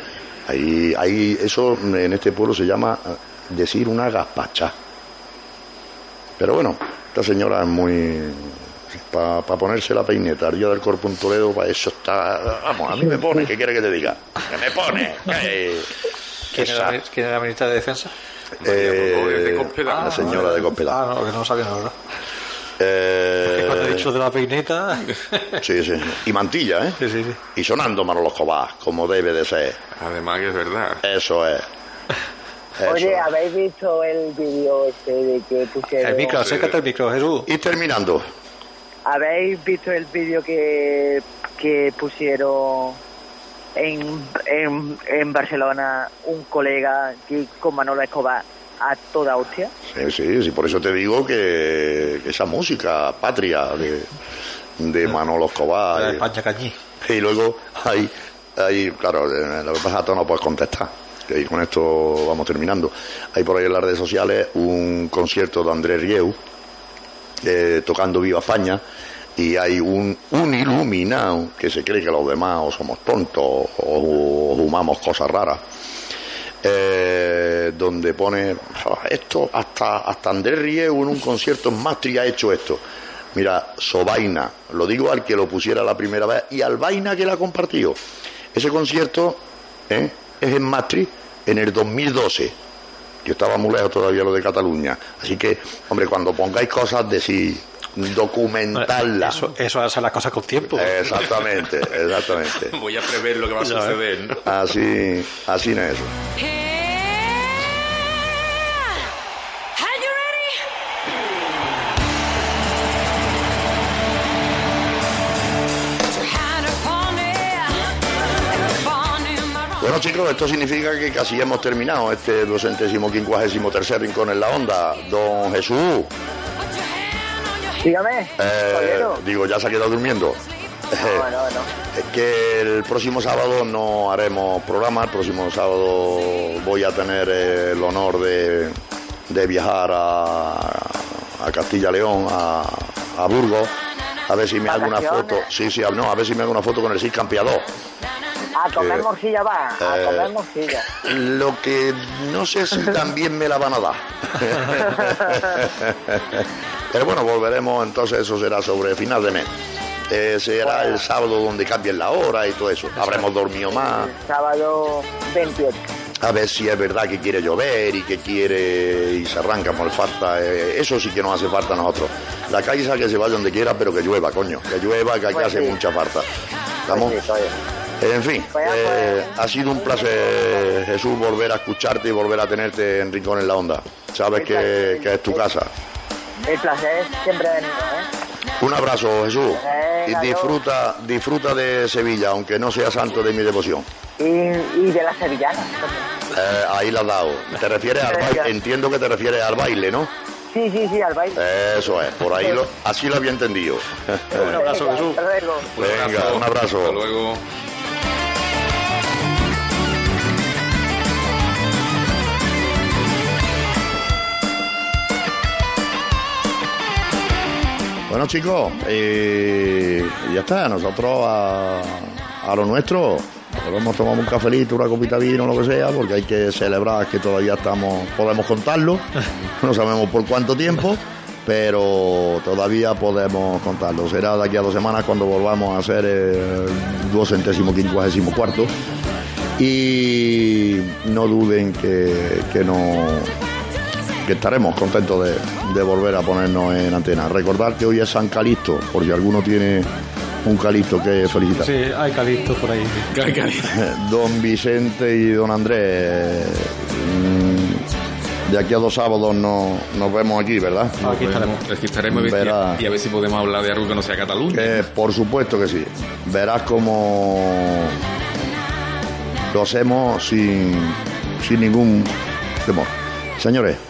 Speaker 2: ahí, ahí, eso en este pueblo se llama decir una gazpacha. Pero bueno, esta señora es muy... Para ponerse la peineta, día del corpo en Toledo, para eso está... Vamos, a mí me pone, ¿qué quiere que te diga? Que me pone. que- (laughs)
Speaker 5: ¿Quién, era, quién era la ministra de Defensa?
Speaker 2: eh,
Speaker 4: de Cospedal.
Speaker 2: la señora de Cospedal.
Speaker 5: Ah, no, que no sabía nada.
Speaker 2: Eh,
Speaker 5: Que cuando he dicho de la peineta... (laughs)
Speaker 2: sí, sí. Y mantilla, ¿eh?
Speaker 5: sí, sí, sí.
Speaker 2: Y sonando Manolo Escobar, como debe de ser.
Speaker 4: Además que es verdad.
Speaker 2: Eso es. (laughs) Eso
Speaker 6: Oye,
Speaker 2: es.
Speaker 6: ¿habéis visto el vídeo este de que pusieron?
Speaker 5: El micro, acércate al micro, Jesús.
Speaker 2: Y terminando.
Speaker 6: ¿Habéis visto el vídeo que, que pusieron en, en, en Barcelona un colega que con Manolo Escobar a toda hostia?
Speaker 2: Sí, sí, sí, por eso te digo que, que esa música patria de, de Manolo Escobar.
Speaker 5: de
Speaker 2: y-
Speaker 5: España Cañí.
Speaker 2: Y luego hay, hay claro, eh, lo que pasa es que tú no puedes contestar. Y con esto vamos terminando. Hay por ahí en las redes sociales un concierto de Andrés Rieu eh, tocando Viva España y hay un, un iluminado que se cree que los demás o somos tontos o, o fumamos cosas raras. Eh, donde pone "Ah, esto hasta hasta Andrés Rieu en un concierto en Mastri ha hecho esto Mira, Sobaina, lo digo al que lo pusiera la primera vez y al Vaina que la compartió. Ese concierto ¿eh? es en Maastricht en el 2012, que estaba muy lejos todavía lo de Cataluña. Así que, hombre, cuando pongáis cosas, decir, documentarla.
Speaker 5: Eso, eso hace las cosas con tiempo.
Speaker 2: Exactamente, exactamente. (laughs)
Speaker 4: Voy a prever lo que va a
Speaker 5: ves.
Speaker 4: suceder, ¿no?
Speaker 2: Así, así no es eso. Bueno chicos, esto significa que casi hemos terminado este duocentésimo quincuagésimo tercer rincón en la onda. Don Jesús,
Speaker 6: Dígame,
Speaker 2: eh, digo, ya se ha quedado durmiendo.
Speaker 6: No, (laughs) no, no.
Speaker 2: Es que el próximo sábado no haremos programa, el próximo sábado voy a tener el honor de, de viajar a, a Castilla León, a, a Burgos, a ver si me hago una foto. Sí, sí, no, a ver si me hago una foto con el Cis Campeador.
Speaker 6: A comer
Speaker 2: Que-
Speaker 6: morcilla va, a
Speaker 2: Eh,
Speaker 6: comer morcilla.
Speaker 2: Lo que no sé si también me la van a dar. (laughs) (laughs) Pero bueno, volveremos entonces, eso será sobre final de mes. Eh, será el sábado donde cambien la hora y todo eso. Habremos dormido más.
Speaker 6: Sábado 28.
Speaker 2: A ver si es verdad que quiere llover y que quiere y se arranca por falta. eh, eso sí que nos hace falta a nosotros. La esa que se vaya donde quiera, pero que llueva, coño. Que llueva, que aquí
Speaker 6: Pues
Speaker 2: hace
Speaker 6: sí.
Speaker 2: mucha falta. ¿Estamos?
Speaker 6: Pues sí.
Speaker 2: En fin,
Speaker 6: Pues
Speaker 2: eh, ha sido un placer, Jesús, volver a escucharte y volver a tenerte en Rincón en la Onda. Sabes que, que es tu casa.
Speaker 6: El placer es siempre de ¿eh?
Speaker 2: Un abrazo, Jesús. Y disfruta, disfruta de Sevilla, aunque no sea santo de mi devoción.
Speaker 6: Y, y de la sevillana.
Speaker 2: Eh, ahí la has dado. Te refieres al baile, entiendo que te refieres al baile, ¿no?
Speaker 6: Sí, sí, sí, al baile.
Speaker 2: Eso es, por ahí lo, así lo había entendido.
Speaker 5: Un abrazo, Jesús.
Speaker 6: Hasta luego.
Speaker 2: Venga, un abrazo.
Speaker 4: Hasta luego.
Speaker 2: Bueno chicos, eh, ya está, nosotros a, lo nuestro podemos tomar un cafelito, una copita de vino, lo que sea, porque hay que celebrar que todavía estamos, podemos contarlo, (laughs) no sabemos por cuánto tiempo, pero todavía podemos contarlo. Será de aquí a dos semanas cuando volvamos a hacer el duocentésimo quincuagésimo cuarto y no duden que, que no que estaremos contentos de, de volver a ponernos en antena. Recordar que hoy es San Calixto, por si alguno tiene un Calixto que felicitar.
Speaker 5: Sí, hay calixto por ahí. (laughs) (laughs)
Speaker 2: Don Vicente y don Andrés, mm, de aquí a dos sábados no, nos vemos aquí, ¿verdad?
Speaker 5: Aquí estaremos.
Speaker 4: Y a ver si podemos hablar de algo que no sea Cataluña.
Speaker 2: Que por supuesto que sí. Verás como lo hacemos sin, sin ningún temor. Señores,